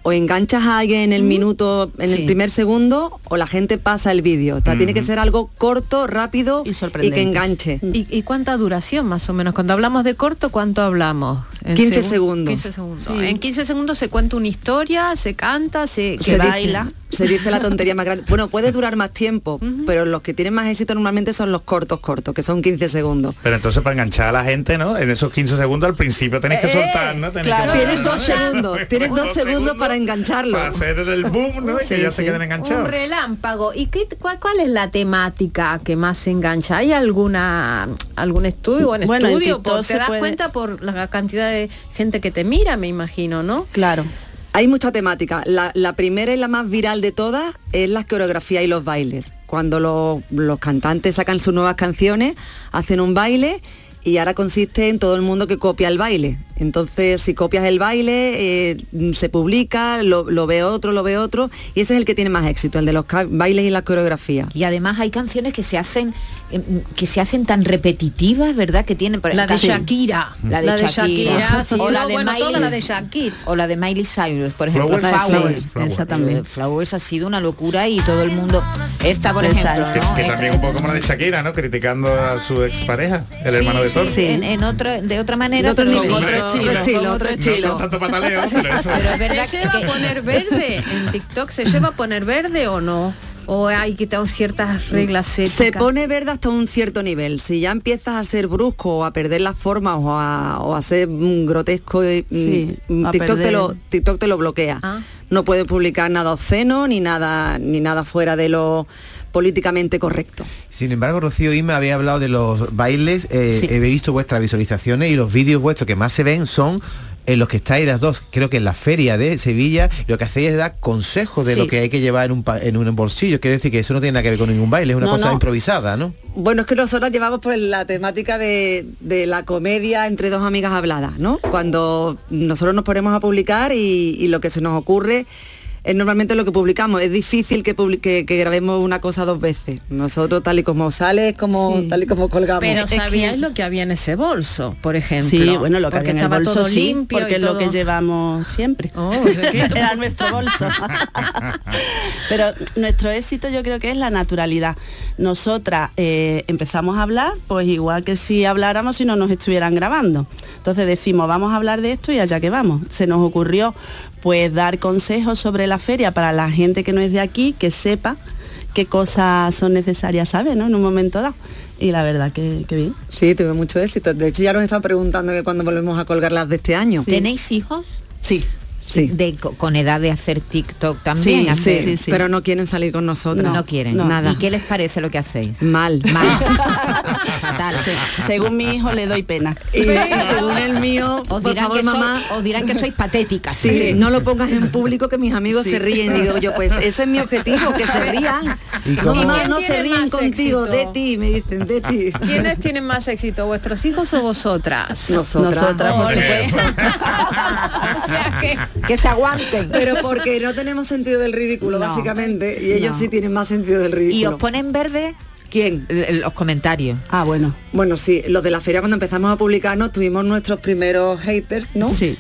o enganchas a alguien en el minuto, en Sí. el primer segundo, o la gente pasa el vídeo. O sea, Tiene que ser algo corto, rápido y, que sorprendente. enganche. ¿Y, y cuánta duración más o menos? Cuando hablamos de corto, ¿cuánto hablamos? En 15 segun- segundos. 15 segundos. Sí. En 15 segundos se cuenta una historia, se canta, se, se dice, se dice la tontería más grande. Bueno, puede durar más tiempo, pero los que tienen más éxito normalmente son los cortos cortos, que son 15 segundos. Pero entonces para enganchar a la gente, ¿no? En esos 15 segundos al principio tenéis que Eh, soltar, ¿no? Claro, que- tienes dos segundos, tienes dos segundos para engancharlo. Para hacer el boom, ¿no? Y que Sí, ya se sí. queden Un enganchados. relámpago. ¿Y qué, cuál, cuál es la temática que más se engancha? ¿Hay alguna algún estudio? Buen Bueno, en estudio? Por- se te das puede- cuenta por la cantidad de gente que te mira, me imagino, ¿no? Claro. Hay mucha temática. La, la primera y la más viral de todas es las coreografías y los bailes. Cuando los, los cantantes sacan sus nuevas canciones, hacen un baile y ahora consiste en todo el mundo que copia el baile. Entonces, si copias el baile, eh, se publica, lo, lo ve otro, lo ve otro, y ese es el que tiene más éxito, el de los bailes y las coreografías. Y además hay canciones que se hacen em, que se hacen tan repetitivas, ¿verdad? Que tienen por- La de Shakira. la de, La de Shakira, Shakira, sí, o la de bueno, Miley, de Shakira. o la de Miley Cyrus, por ejemplo, Flowers, Flowers. Flowers. Esa también. Flowers ha sido una locura y todo el mundo esta por ejemplo, que, ¿no? que Esta- también un poco como la de Shakira, ¿no? Criticando a su expareja, el Sí, hermano de sí, Thor. sí, en, en otro, de otra manera, De otro pero nivel, sí. Otro estilo, Otro estilo, otro No tanto pataleo, pero eso. Pero es verdad ¿Se lleva que- a poner verde? ¿En TikTok se lleva a poner verde o no? ¿O hay quitado ciertas reglas Se éticas? pone verde hasta un cierto nivel. Si ya empiezas a ser brusco o a perder las formas o a, o a ser mm, grotesco, y, mm, Sí, mm, a TikTok, te lo, TikTok te lo bloquea. Ah. No puedes publicar nada obsceno ni nada, ni nada fuera de lo políticamente correcto. Sin embargo, Rocío y me había hablado de los bailes, eh, Sí. he visto vuestras visualizaciones y los vídeos vuestros que más se ven son en los que estáis las dos, creo que en la feria de Sevilla, lo que hacéis es dar consejos de Sí. lo que hay que llevar en un, en un bolsillo. Quiere decir que eso no tiene nada que ver con ningún baile, es una No, cosa no. improvisada, ¿no? Bueno, es que nosotros llevamos por la temática de, de la comedia entre dos amigas habladas, ¿no? Cuando nosotros nos ponemos a publicar y, y lo que se nos ocurre es normalmente lo que publicamos. Es difícil que, que, que grabemos una cosa dos veces. Nosotros tal y como sale, es como tal y como colgamos. Pero Es que- sabíais lo que había en ese bolso, por ejemplo. Sí, bueno, lo que Porque había en el bolso todo sí, limpio porque es lo que llevamos siempre. Oh, o sea que- Era nuestro bolso. Pero nuestro éxito yo creo que es la naturalidad. Nosotras eh, empezamos a hablar, pues igual que si habláramos si no nos estuvieran grabando. Entonces decimos, vamos a hablar de esto y allá que vamos. Se nos ocurrió pues dar consejos sobre la feria para la gente que no es de aquí, que sepa qué cosas son necesarias saber, ¿no? En un momento dado. Y la verdad que, que bien. Sí, tuve mucho éxito. De hecho, ya nos están preguntando que cuando volvemos a colgar las de este año. ¿Tenéis hijos? Sí. Sí. De, co- con edad de hacer TikTok también. Sí, hacer- sí, sí. Pero no quieren salir con nosotros. No, quieren. Nada. ¿Y qué les parece lo que hacéis? Mal. Fatal. Según mi hijo le doy pena. Y según el mío, os por dirán, favor, que soy- mamá. os dirán que sois patéticas. Sí, no lo pongas en público que mis amigos Sí. se ríen. Digo yo, pues ese es mi objetivo, que se rían. ¿Y mamá, no se ríen contigo, éxito? de ti, me dicen, de ti. ¿Quiénes tienen más éxito, vuestros hijos o vosotras? Nosotras. Nosotras, por Ole. supuesto. o sea que Que se aguanten. Pero porque no tenemos sentido del ridículo, No. básicamente, y ellos No. sí tienen más sentido del ¿Y ridículo. os ponen verde ¿Quién? l- los comentarios? Ah, bueno. Bueno, sí, los de la feria cuando empezamos a publicarnos tuvimos nuestros primeros haters, ¿no? Sí.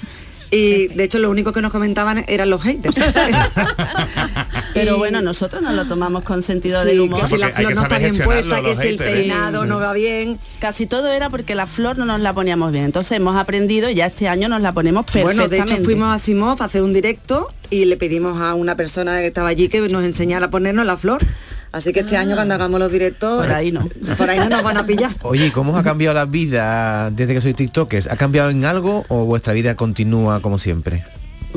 Y de hecho lo único que nos comentaban eran los haters. Pero bueno, nosotros nos lo tomamos con sentido Sí, del humor. que si la flor no está bien puesta, que si el peinado Sí. no va bien. Casi todo era porque la flor no nos la poníamos bien. Entonces hemos aprendido y ya este año nos la ponemos perfectamente. Bueno, de hecho fuimos a Simov a hacer un directo y le pedimos a una persona que estaba allí que nos enseñara a ponernos la flor. Así que este año cuando hagamos los directos, Por ahí no. por ahí no nos van a pillar. Oye, ¿y ¿cómo os ha cambiado la vida desde que sois TikTokers? ¿Ha cambiado en algo o vuestra vida continúa como siempre?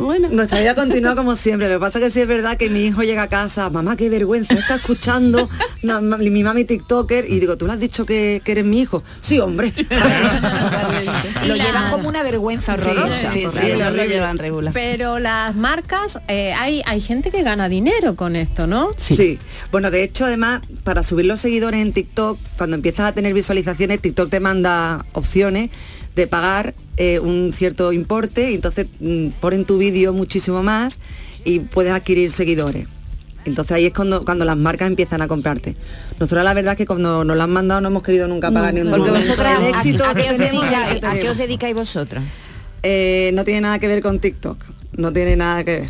Bueno, Nuestra vida continúa como siempre. Lo que pasa es que sí es verdad que mi hijo llega a casa, mamá, qué vergüenza, está escuchando na- ma- mi mami TikToker y digo, ¿tú le has dicho que, que eres mi hijo? Sí, hombre. Lo la- llevan como una vergüenza sí, horrorosa. sí, sí, ellos lo llevan regular. Pero las marcas, eh, hay, hay gente que gana dinero con esto, ¿no? Sí. Bueno, de hecho, además, para subir los seguidores en TikTok, cuando empiezas a tener visualizaciones, TikTok te manda opciones de pagar eh, un cierto importe y entonces mm, ponen tu vídeo muchísimo más y puedes adquirir seguidores. Entonces ahí es cuando, cuando las marcas empiezan a comprarte. Nosotros la verdad es que cuando nos lo han mandado no hemos querido nunca pagar ni un Porque momento. vosotras, El ¿a, éxito a que qué os tenemos dedicáis, ¿a qué tenemos. os dedicáis vosotras? Eh, no tiene nada que ver con TikTok. No tiene nada que ver.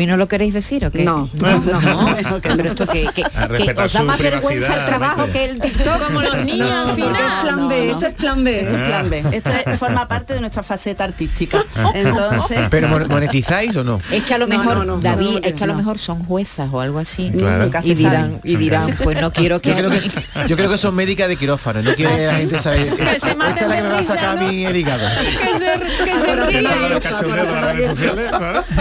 ¿Y no lo queréis decir o qué? No. no, pero esto que, que, que os da más vergüenza el trabajo que el TikTok. Como los niños al Porque es final. plan no, B, no. esto es plan B. Esto es plan B. Esto es- forma parte de nuestra faceta artística. Entonces, ¿Pero mon- monetizáis o no? Es que a lo No, mejor, no, no, David, no, es que a lo no. mejor son juezas o algo así. Claro. Y dirán, y dirán, pues no quiero que... Yo creo que, yo creo que son médicas de quirófano, no quiere la gente saber. Esta es la que me va a sacar a mi el hígado. Que se, que se ríe.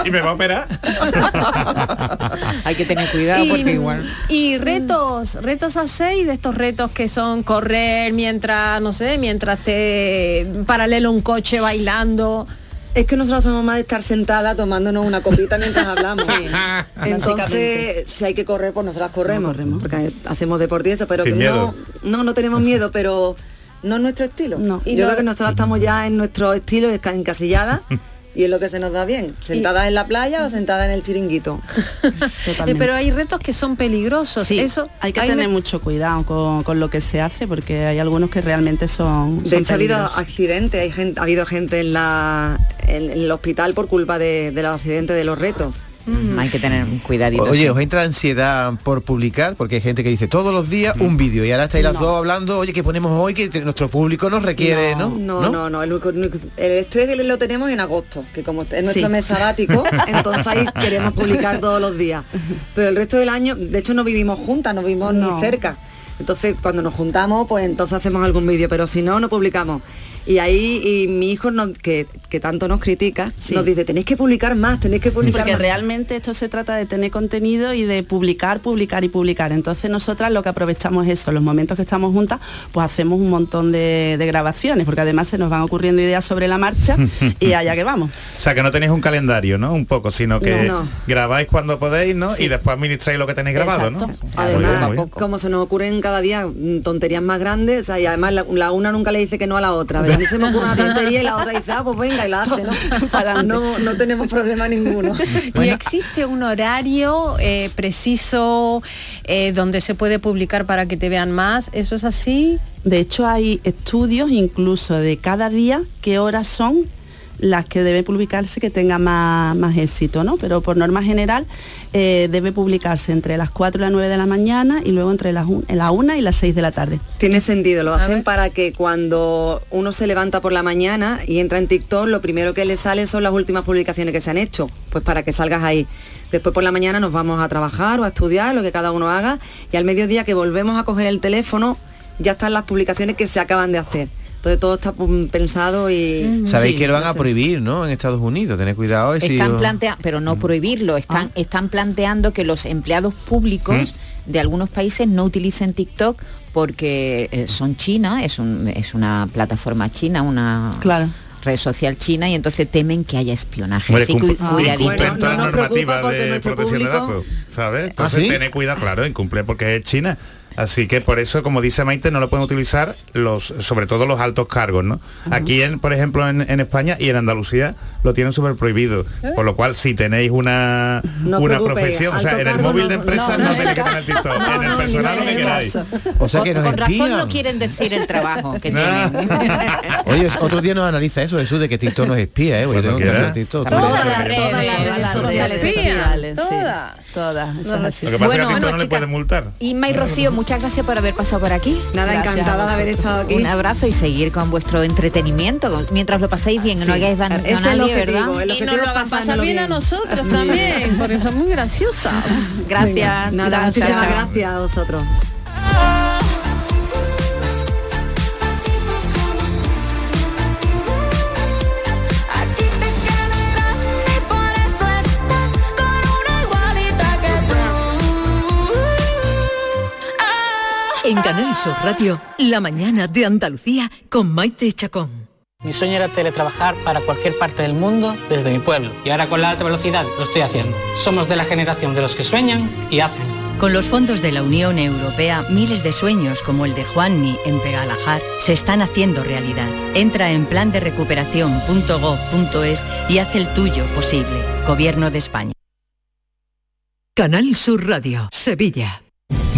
y me va a operar. Hay que tener cuidado porque igual... y retos, retos hacéis de estos retos que son correr mientras, no sé, mientras te paralelo un coche bailando. Es que nosotros somos más de estar sentada tomándonos una copita mientras hablamos. Entonces, si hay que correr, pues nosotras corremos, porque hacemos deporte y eso, pero Sin no, miedo. no, no tenemos miedo, pero no es nuestro estilo. No. Yo Y creo no- que nosotros estamos ya en nuestro estilo encasilladas y es lo que se nos da bien, sentadas en la playa o sentadas en el chiringuito. Eh, pero hay retos que son peligrosos. sí, Eso hay que tener me- mucho cuidado con, con lo que se hace porque hay algunos que realmente son, De son hecho ha habido accidentes, hay gente, ha habido gente en, la, en, en el hospital por culpa de, de los accidentes de los retos. Hay que tener cuidadito. Oye, sí. ¿os entra ansiedad por publicar? Porque hay gente que dice todos los días un vídeo y ahora estáis las dos hablando, oye, que ponemos hoy que nuestro público nos requiere, ¿no? No, no, no, El, único- el estrés lo tenemos en agosto, que como es nuestro Sí. mes sabático, entonces ahí queremos publicar todos los días. Pero el resto del año, de hecho no vivimos juntas, no vivimos No. ni cerca. Entonces cuando nos juntamos, pues entonces hacemos algún vídeo, pero si no, no publicamos. Y ahí y mi hijo, nos- que, que tanto nos critica, nos dice, tenéis que publicar más, tenéis que Sí, publicar porque más. realmente esto se trata de tener contenido y de publicar, publicar y publicar. Entonces nosotras lo que aprovechamos es eso, los momentos que estamos juntas, pues hacemos un montón de, de grabaciones, porque además se nos van ocurriendo ideas sobre la marcha y allá que vamos. O sea, que no tenéis un calendario, ¿no? Un poco, sino que No, no. grabáis cuando podéis, ¿no? Sí. Y después administráis lo que tenéis grabado, ¿no? Además, Muy bien. como se nos ocurren cada día mm, tonterías más grandes, o sea, y además la, la una nunca le dice que no a la otra. Mí se me ocurre una tontería y la otra dice, ah, pues venga, y la hace, ¿no? no, no tenemos problema ninguno. ¿Y existe un horario eh, preciso eh, donde se puede publicar para que te vean más? ¿Eso es así? De hecho hay estudios incluso de cada día qué horas son las que debe publicarse que tenga más, más éxito, ¿no? Pero por norma general eh, debe publicarse entre las 4 y las 9 de la mañana y luego entre las un- la 1 y las 6 de la tarde. Tiene sentido, lo hacen para que cuando uno se levanta por la mañana y entra en TikTok, lo primero que le sale son las últimas publicaciones que se han hecho, pues para que salgas ahí. Después por la mañana nos vamos a trabajar o a estudiar, lo que cada uno haga, y al mediodía que volvemos a coger el teléfono, ya están las publicaciones que se acaban de hacer. Entonces todo está pensado y... Sabéis que lo van a prohibir, ¿no? En Estados Unidos, tened cuidado. si Están planteando, pero no prohibirlo, están, Ah. están planteando que los empleados públicos de algunos países no utilicen TikTok porque eh, son China, es, un- es una plataforma china, una red social china y entonces temen que haya espionaje. Hombre, Así que cum- cuidadito. las normativas porque de protección de datos, ¿sabes? Entonces ¿sí? tened cuidado, claro, incumple porque es China. Así que por eso, como dice Maite, no lo pueden utilizar los, sobre todo los altos cargos, ¿no? Aquí, en, por ejemplo, en, en España y en Andalucía lo tienen súper prohibido. Por lo cual, si tenéis una, No una profesión, o sea, en el móvil no- de empresa no, no, no tenéis que tener TikTok, en el no, personal lo que queráis. O sea que con, nos con razón no quieren decir el trabajo que tienen. Oye, otro día nos analiza eso, Jesús, de que TikTok nos espía, ¿eh? Yo tengo que TikTok. Todas las redes, sociales, todas. Todas, eso. Lo que pasa es que a Bueno, TikTok no bueno, le pueden multar. Inma y Rocío, muchas gracias por haber pasado por aquí. Nada, Gracias encantada de haber estado aquí. Un abrazo y seguir con vuestro entretenimiento, mientras lo paséis bien, Sí. no hagáis daño a nadie, ¿verdad? Y nos lo hagan pasar bien a nosotros también, porque son muy graciosas. Gracias. Nada, muchísimas gracias a vosotros. En Canal Sur Radio, La mañana de Andalucía con Maite Chacón. Mi sueño era teletrabajar para cualquier parte del mundo desde mi pueblo. Y ahora con la alta velocidad lo estoy haciendo. Somos de la generación de los que sueñan y hacen. Con los fondos de la Unión Europea, miles de sueños como el de Juanmi en Pegalajar se están haciendo realidad. Entra en plan de recuperación.gov.es y haz el tuyo posible. Gobierno de España. Canal Sur Radio, Sevilla.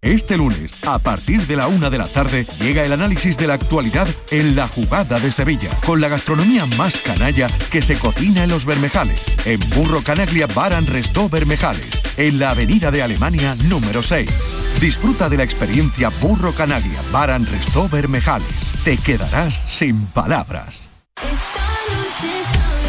Este lunes, a partir de la una de la tarde, llega el análisis de la actualidad en La Jugada de Sevilla, con la gastronomía más canalla que se cocina en los Bermejales, en Burro Canaglia Baran Restó Bermejales, en la Avenida de Alemania número 6. Disfruta de la experiencia Burro Canaglia Baran Restó Bermejales. Te quedarás sin palabras.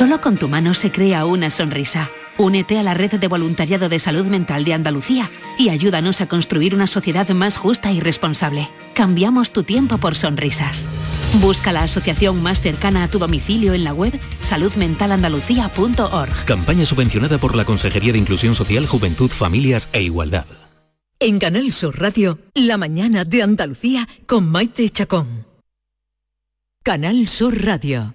Solo con tu mano se crea una sonrisa. Únete a la red de voluntariado de salud mental de Andalucía y ayúdanos a construir una sociedad más justa y responsable. Cambiamos tu tiempo por sonrisas. Busca la asociación más cercana a tu domicilio en la web saludmentalandalucía.org. Campaña subvencionada por la Consejería de Inclusión Social, Juventud, Familias e Igualdad. En Canal Sur Radio, La mañana de Andalucía con Maite Chacón. Canal Sur Radio.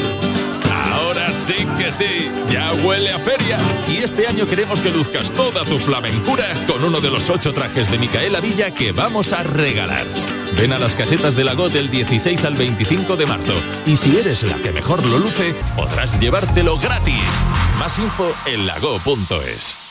Ahora sí que sí, ya huele a feria. Y este año queremos que luzcas toda tu flamencura con uno de los ocho trajes de Micaela Villa que vamos a regalar. Ven a las casetas de Lago del 16 al 25 de marzo. Y si eres la que mejor lo luce, podrás llevártelo gratis. Más info en lago.es.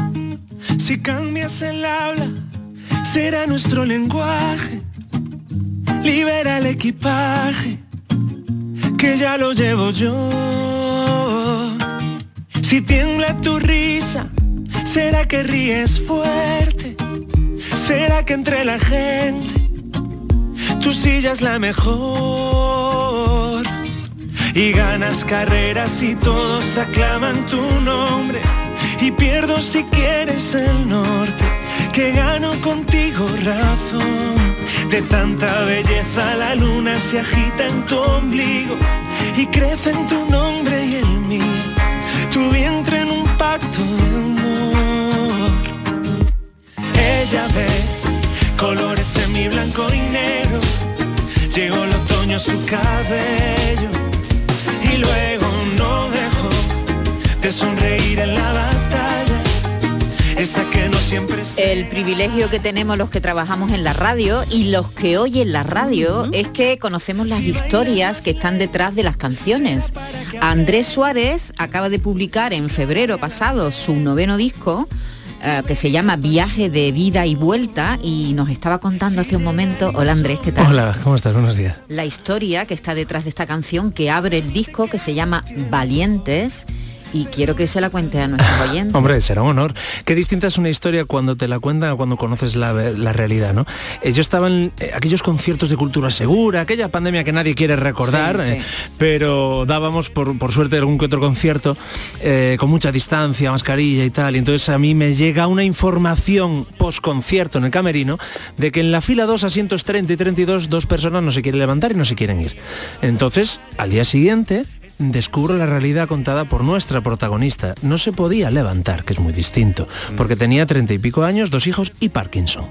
Si cambias el habla, será nuestro lenguaje. Libera el equipaje, que ya lo llevo yo. Si tiembla tu risa, será que ríes fuerte. Será que entre la gente, tu silla es la mejor. Y ganas carreras y todos aclaman tu nombre. Y pierdo si quieres el norte, que gano contigo razón. De tanta belleza la luna se agita en tu ombligo y crece en tu nombre y el mío. Tu vientre en un pacto de amor. Ella ve colores en mi blanco y negro. Llegó el otoño a su cabello y luego no dejó de sonreír en la batalla. Esa que no siempre se El privilegio que tenemos los que trabajamos en la radio y los que oyen la radio es que conocemos las historias que están detrás de las canciones. Andrés Suárez acaba de publicar en febrero pasado su noveno disco eh, que se llama Viaje de Vida y Vuelta y nos estaba contando hace un momento, hola Andrés, ¿qué tal? Hola, ¿cómo estás? Buenos días. La historia que está detrás de esta canción que abre el disco que se llama Valientes y quiero que se la cuente a nuestros oyentes. Hombre, será un honor. Qué distinta es una historia cuando te la cuentan a cuando conoces la, la realidad, ¿no? Eh, yo estaba en eh, aquellos conciertos de cultura segura, aquella pandemia que nadie quiere recordar, Sí, sí. eh, pero dábamos por, por suerte algún que otro concierto eh, con mucha distancia, mascarilla y tal. Y entonces a mí me llega una información post concierto en el camerino de que en la fila 2, asientos 30 y 32, dos personas no se quieren levantar y no se quieren ir. Entonces, al día siguiente descubro la realidad contada por nuestra protagonista. No se podía levantar, que es muy distinto, porque tenía treinta y pico años, dos hijos y Parkinson.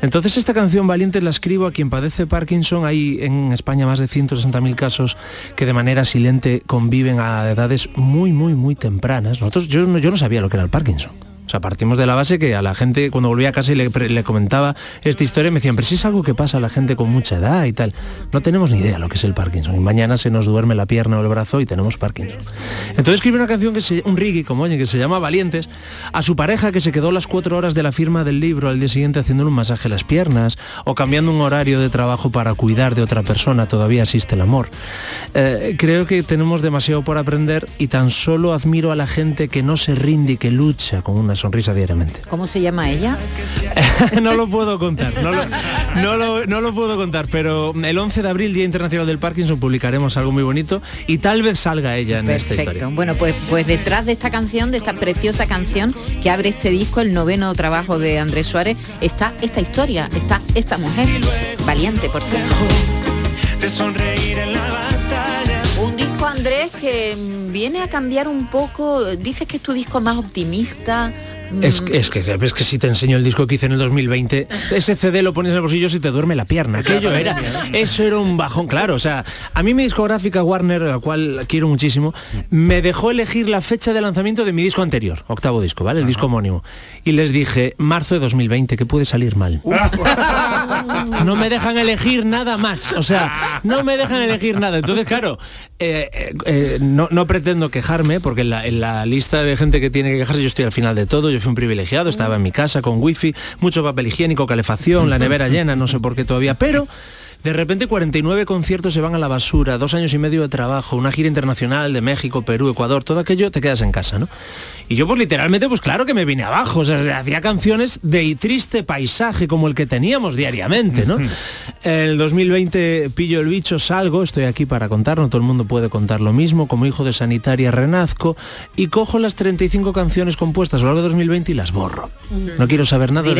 Entonces esta canción Valiente la escribo a quien padece Parkinson. Hay en España más de 160.000 casos que de manera silente conviven a edades muy, muy, muy tempranas. Nosotros, yo, yo no sabía lo que era el Parkinson. O sea, partimos de la base que a la gente cuando volvía a casa y le, comentaba esta historia me decían, pero si es algo que pasa a la gente con mucha edad y tal. No tenemos ni idea lo que es el Parkinson. Y mañana se nos duerme la pierna o el brazo y tenemos Parkinson. Entonces escribe una canción que se, un reggae, como oye, que se llama Valientes, a su pareja que se quedó las cuatro horas de la firma del libro al día siguiente haciéndole un masaje a las piernas o cambiando un horario de trabajo para cuidar de otra persona. Todavía existe el amor. Eh, creo que tenemos demasiado por aprender y tan solo admiro a la gente que no se rinde y que lucha con una sonrisa diariamente. ¿Cómo se llama ella? no lo puedo contar, no lo, no lo- no lo puedo contar, pero el 11 de abril, Día Internacional del Parkinson, publicaremos algo muy bonito y tal vez salga ella en esta Perfecto. historia. Bueno, pues, pues detrás de esta canción, de esta preciosa canción que abre este disco, el noveno trabajo de Andrés Suárez, está esta historia, está esta mujer, valiente, por cierto. de sonreír en la Andrés, que mm, viene a cambiar un poco, dices que es tu disco más optimista. Es, es que es que si te enseño el disco que hice en el 2020, ese CD lo pones en el bolsillo y te duerme la pierna. Aquello era, eso era un bajón, claro. O sea, a mí mi discográfica Warner, a la cual quiero muchísimo, me dejó elegir la fecha de lanzamiento de mi disco anterior, octavo disco, ¿vale? El disco homónimo. Y les dije, marzo de 2020, que puede salir mal. No me dejan elegir nada más. O sea, no me dejan elegir nada. Entonces, claro, eh, eh, eh, no, no pretendo quejarme, porque en la, en la lista de gente que tiene que quejarse, yo estoy al final de todo. Yo fui un privilegiado, estaba en mi casa con wifi, mucho papel higiénico, calefacción, la nevera llena, no sé por qué todavía, pero... De repente 49 conciertos se van a la basura, dos años y medio de trabajo, una gira internacional de México, Perú, Ecuador, todo aquello te quedas en casa, ¿no? Y yo pues literalmente pues claro que me vine abajo, o sea, hacía canciones de triste paisaje como el que teníamos diariamente, ¿no? El 2020 pillo el bicho, salgo, estoy aquí para contar, no todo el mundo puede contar lo mismo, como hijo de sanitaria renazco y cojo las 35 canciones compuestas a lo largo de 2020 y las borro. No quiero saber nada de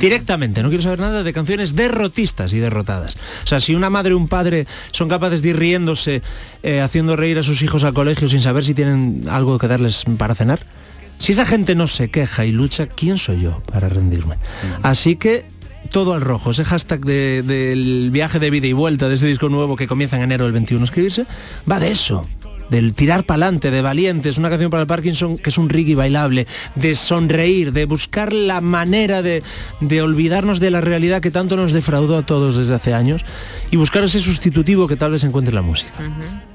Directamente. no quiero saber nada de canciones derrotistas y derrotadas. O sea, si una madre o un padre son capaces de ir riéndose, eh, haciendo reír a sus hijos al colegio sin saber si tienen algo que darles para cenar, si esa gente no se queja y lucha, ¿quién soy yo para rendirme? Así que todo al rojo, ese hashtag de- del viaje de vida y vuelta de este disco nuevo que comienza en enero del 21 a escribirse, va de eso. Del tirar para adelante, de valientes, una canción para el Parkinson que es un reggae bailable, de sonreír, de buscar la manera de, de olvidarnos de la realidad que tanto nos defraudó a todos desde hace años y buscar ese sustitutivo que tal vez encuentre en la música.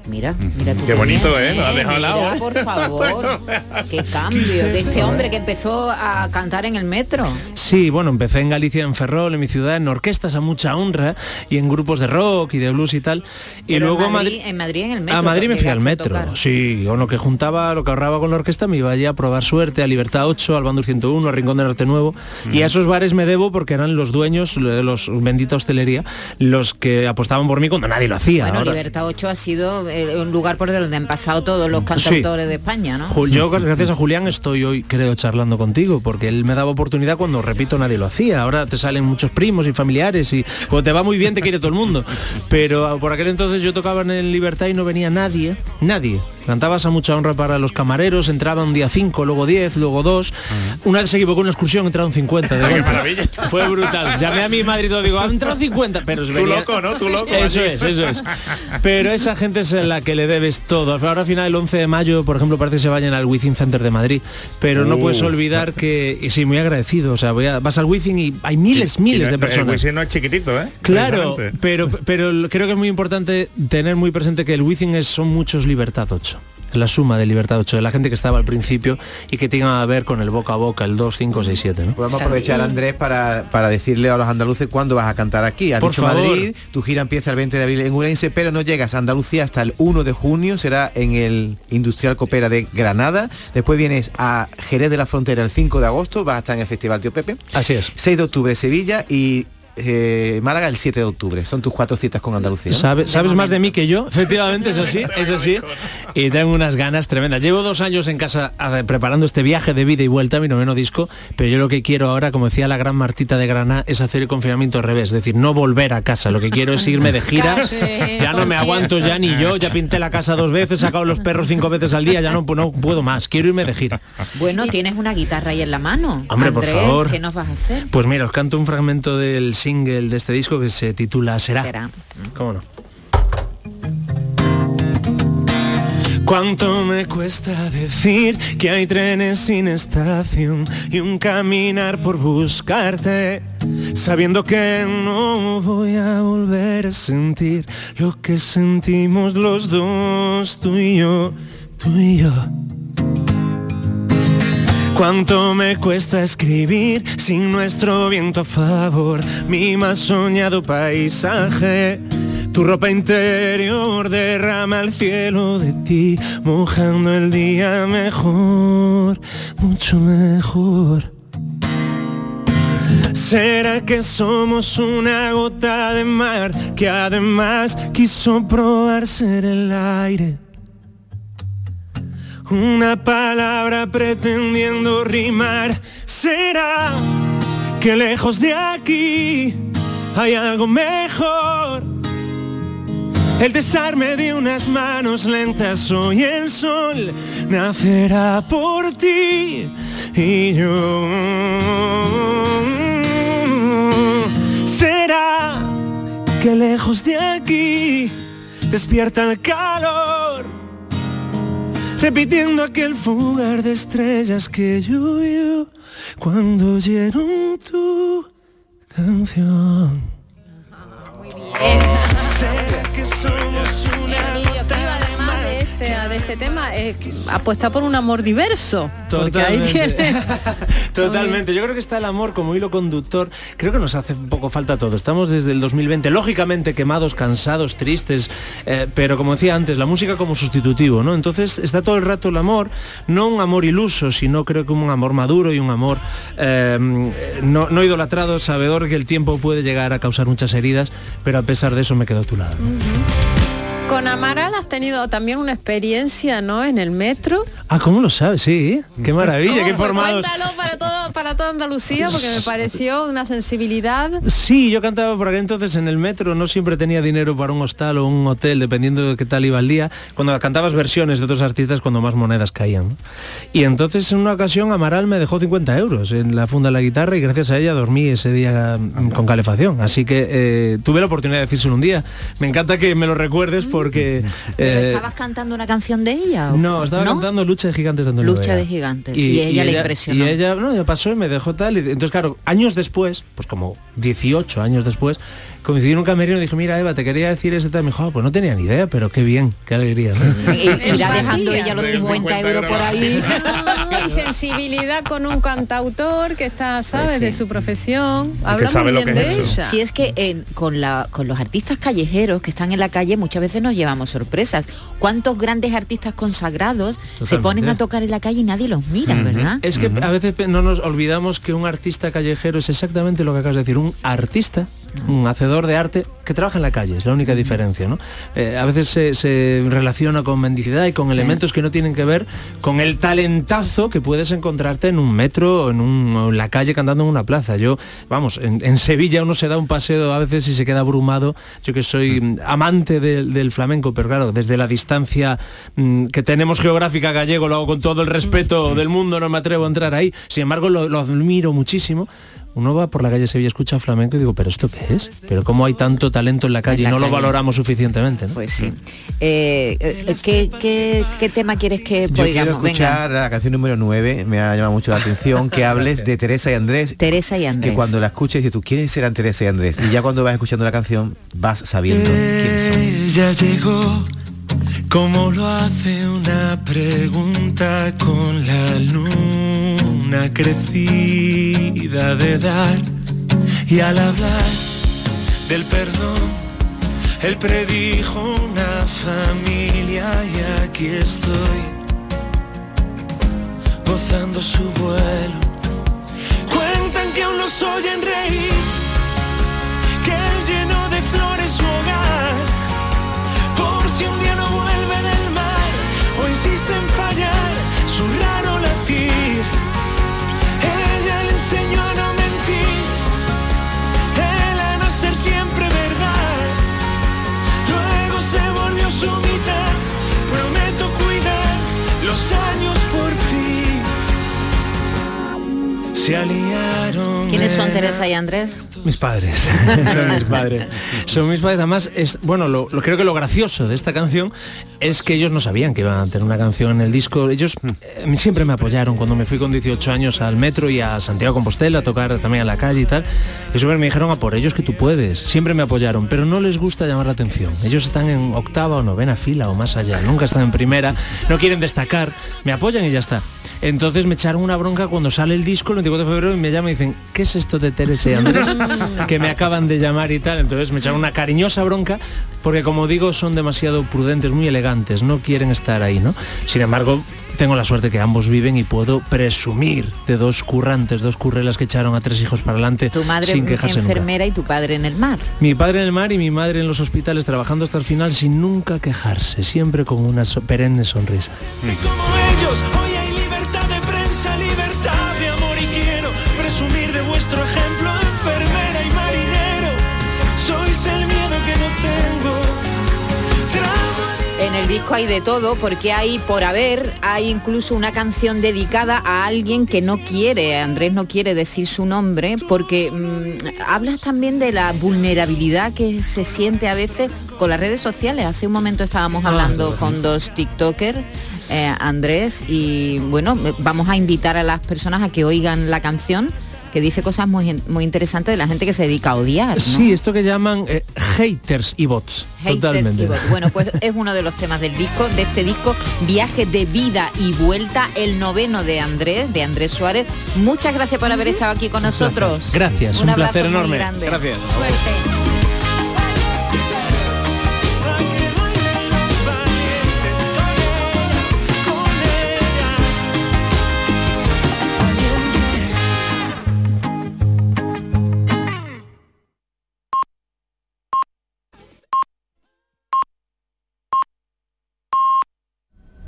Mira, mira tú Qué bonito, bien, ¿eh? Lo has dejado al lado, mira, ¿eh? por favor. Qué cambio de este hombre que empezó a cantar en el metro. Sí, bueno, empecé en Galicia, en Ferrol, en mi ciudad, en orquestas a mucha honra y en grupos de rock y de blues y tal. Y Pero luego en Madrid, Madrid, en Madrid en el metro. a Madrid me fui al llegaste tocar. Sí, con lo que juntaba, lo que ahorraba con la orquesta me iba allí a probar suerte, a Libertad 8, al Bandur 101, al Rincón del Norte Nuevo. Y a esos bares me debo porque eran los dueños, los bendita hostelería, los que apostaban por mí cuando nadie lo hacía. Bueno, Ahora- Libertad 8 ha sido eh, un lugar por donde han pasado todos los cantautores de España, ¿no? Yo, gracias a Julián, estoy hoy, creo, charlando contigo, porque él me daba oportunidad cuando, repito, nadie lo hacía. Ahora te salen muchos primos y familiares y cuando te va muy bien te quiere todo el mundo. Pero ah, por aquel entonces yo tocaba en Libertad y no venía nadie, nadie. Cantabas a mucha honra para los camareros, entraba un día 5, luego 10, luego 2. Una vez se equivocó en una excursión, entraron 50. de golpe. Fue brutal. Llamé a mi madre y todo, digo, han entrado 50, pero Tú venía- loco, ¿no? Tú loco. Eso así. es, eso es. Pero esa gente es en la que le debes todo. Ahora al final el 11 de mayo, por ejemplo, parece que se vayan al Within Center de Madrid. Pero no Uh. puedes olvidar que, y sí, muy agradecido. O sea, voy a- vas al Within y hay miles, Y miles no- de El personas. Wisin no es chiquitito, ¿eh? Claro, pero, pero creo que es muy importante tener muy presente que el Within es, son muchos Libertad 8. La suma de Libertad 8, de la gente que estaba al principio y que tenga a ver con el boca a boca, el 2, 5, 6, 7. ¿no? Podemos aprovechar, Andrés, para, para decirle a los andaluces cuándo vas a cantar aquí. Has Por dicho favor. Madrid, tu gira empieza el 20 de abril en Urense, pero no llegas a Andalucía hasta el 1 de junio, será en el Industrial Copera de Granada. Después vienes a Jerez de la Frontera el 5 de agosto, vas a estar en el Festival Tío Pepe. Así es. 6 de octubre Sevilla y eh, Málaga el 7 de octubre. Son tus cuatro citas con Andalucía. ¿no? Sabe- sabes más de mí que yo, efectivamente, es así, es así. Y tengo unas ganas tremendas. Llevo dos años en casa a- preparando este viaje de vida y vuelta, mi noveno disco, pero yo lo que quiero ahora, como decía la gran Martita de Granada, es hacer el confinamiento al revés, es decir, no volver a casa. Lo que quiero es irme de gira. Ya no me aguanto ya ni yo, ya pinté la casa dos veces, he sacado los perros cinco veces al día, ya no, no puedo más. Quiero irme de gira. Bueno, tienes una guitarra ahí en la mano. Hombre, por favor. ¿qué nos vas a hacer? Pues mira, os canto un fragmento del single de este disco que se titula Será. Será. ¿Cómo no? ¿Cuánto me cuesta decir que hay trenes sin estación y un caminar por buscarte? Sabiendo que no voy a volver a sentir lo que sentimos los dos, tú y yo, tú y yo. Cuánto me cuesta escribir sin nuestro viento a favor, mi más soñado paisaje. Tu ropa interior derrama el cielo de ti, mojando el día mejor, mucho mejor. ¿Será que somos una gota de mar que además quiso probar ser el aire? Una palabra pretendiendo rimar. ¿Será que lejos de aquí hay algo mejor? El desarme de unas manos lentas hoy el sol nacerá por ti y yo. Será que lejos de aquí despierta el calor repitiendo aquel fugar de estrellas que yo cuando oyeron tu canción. ¿Será que somos una este, de este tema apuesta por un amor diverso. Porque ahí Totalmente. tiene. Totalmente. Yo creo que está el amor como hilo conductor. Creo que nos hace un poco falta todo. Estamos desde el 2020, lógicamente quemados, cansados, tristes, eh, pero como decía antes, la música como sustitutivo, ¿no? Entonces está todo el rato el amor, no un amor iluso, sino creo que un amor maduro y un amor eh, no, no idolatrado, sabedor que el tiempo puede llegar a causar muchas heridas, pero a pesar de eso me quedo a tu lado. Con Amaral has tenido también una experiencia, ¿no? En el metro. Ah, ¿cómo lo sabes? Sí, qué maravilla, qué informados. Cuéntalo para todo, para toda Andalucía, porque me pareció una sensibilidad. Sí, yo cantaba por aquel entonces en el metro, no siempre tenía dinero para un hostal o un hotel, dependiendo de qué tal iba el día. Cuando cantabas versiones de otros artistas, cuando más monedas caían. ¿no? Y entonces en una ocasión Amaral me dejó 50 euros en la funda de la guitarra y gracias a ella dormí ese día mm, con calefacción. Así que eh, tuve la oportunidad de decírselo un día. Me encanta que me lo recuerdes porque... ¿Pero eh, estabas cantando una canción de ella? o- no, estaba cantando Lucha de Gigantes de Lucha de Gigantes. Y, ella le impresionó. Y ella, no, ella pasó y me dejó tal. Y, entonces, claro, años después, pues como 18 años después, coincidí en un camerino y dije, mira, Eva, te quería decir ese tal. Me dijo, "Ah, pues no tenía ni idea, pero qué bien, qué alegría. ¿no? Y- irá dejando ella los 50 euros por ahí. y sensibilidad con un cantautor que está, ¿sabes? Pues sí. De su profesión. Habla muy bien de ella. Si es que en- con, la, con los artistas callejeros que están en la calle muchas veces nos llevamos sorpresas. ¿Cuántos grandes artistas consagrados se ponen a tocar en la calle y nadie los mira, verdad? Es que a veces no nos olvidamos que un artista callejero es exactamente lo que acabas de decir, un artista, un hacedor de arte que trabaja en la calle, es la única diferencia, ¿no? Eh, a veces se, se relaciona con mendicidad y con elementos que no tienen que ver con el talentazo que puedes encontrarte en un metro o en, un- o en la calle cantando en una plaza. Yo, vamos, en, en Sevilla uno se da un paseo a veces y se queda abrumado, yo que soy mm, amante del, del flamenco, pero claro, desde la distancia mm, que tenemos geográfica gallego, lo hago con todo el respeto del mundo, no me atrevo a entrar ahí, sin embargo lo, lo admiro muchísimo. Uno va por la calle Sevilla, escucha flamenco y digo, ¿pero esto qué es? ¿Pero cómo hay tanto talento en la calle la y no lo valoramos suficientemente? ¿no? Pues sí. Eh, eh, ¿qué, qué, qué tema quieres que Yo quiero oigamos? Venga. escuchar la canción número 9, me ha llamado mucho la atención, que hables de Teresa y Andrés. Teresa y Andrés. Que cuando la escuches dices tú, ¿quiénes serán Teresa y Andrés? Y ya cuando vas escuchando la canción vas sabiendo quiénes son. Llegó como lo hace una pregunta con la luna crecida de edad y al hablar del perdón él predijo una familia y aquí estoy gozando su vuelo. Cuentan que aún los oyen reír insiste en fallar, existen Se aliaron. ¿Quiénes son Teresa y Andrés? Mis padres, son mis padres. Son mis padres. Además, es, bueno, lo, lo- creo que lo gracioso de esta canción es que ellos no sabían que iban a tener una canción en el disco. Ellos eh, siempre me apoyaron cuando me fui con 18 años al metro y a Santiago Compostela a tocar también a la calle y tal. Y siempre me dijeron a por ellos que tú puedes. Siempre me apoyaron, pero no les gusta llamar la atención. Ellos están en octava o novena fila o más allá. Nunca están en primera. No quieren destacar. Me apoyan y ya está. Entonces me echaron una bronca cuando sale el disco el 24 de febrero y me llaman y dicen, ¿qué es esto de Teresa y Andrés? que me acaban de llamar y tal. Entonces me echaron una cariñosa bronca porque como digo son demasiado prudentes, muy elegantes, no quieren estar ahí, ¿no? Sin embargo, tengo la suerte que ambos viven y puedo presumir de dos currantes, dos currelas que echaron a tres hijos para adelante Tu madre sin quejarse nunca. enfermera y tu padre en el mar. Mi padre en el mar y mi madre en los hospitales trabajando hasta el final sin nunca quejarse, siempre con una so- perenne sonrisa. El disco hay de todo porque hay por haber, hay incluso una canción dedicada a alguien que no quiere, Andrés no quiere decir su nombre porque mm, hablas también de la vulnerabilidad que se siente a veces con las redes sociales. Hace un momento estábamos hablando con dos TikTokers. eh, Andrés y bueno vamos a invitar a las personas a que oigan la canción que dice cosas muy, muy interesantes de la gente que se dedica a odiar ¿no? Sí, esto que llaman eh, haters y bots. Haters totalmente. y bots. Bueno, pues es uno de los temas del disco, de este disco, Viaje de Vida y Vuelta, el noveno de Andrés, de Andrés Suárez. Muchas gracias por haber estado aquí con nosotros. Gracias, un, abrazo placer muy enorme. grande. Gracias. Suerte.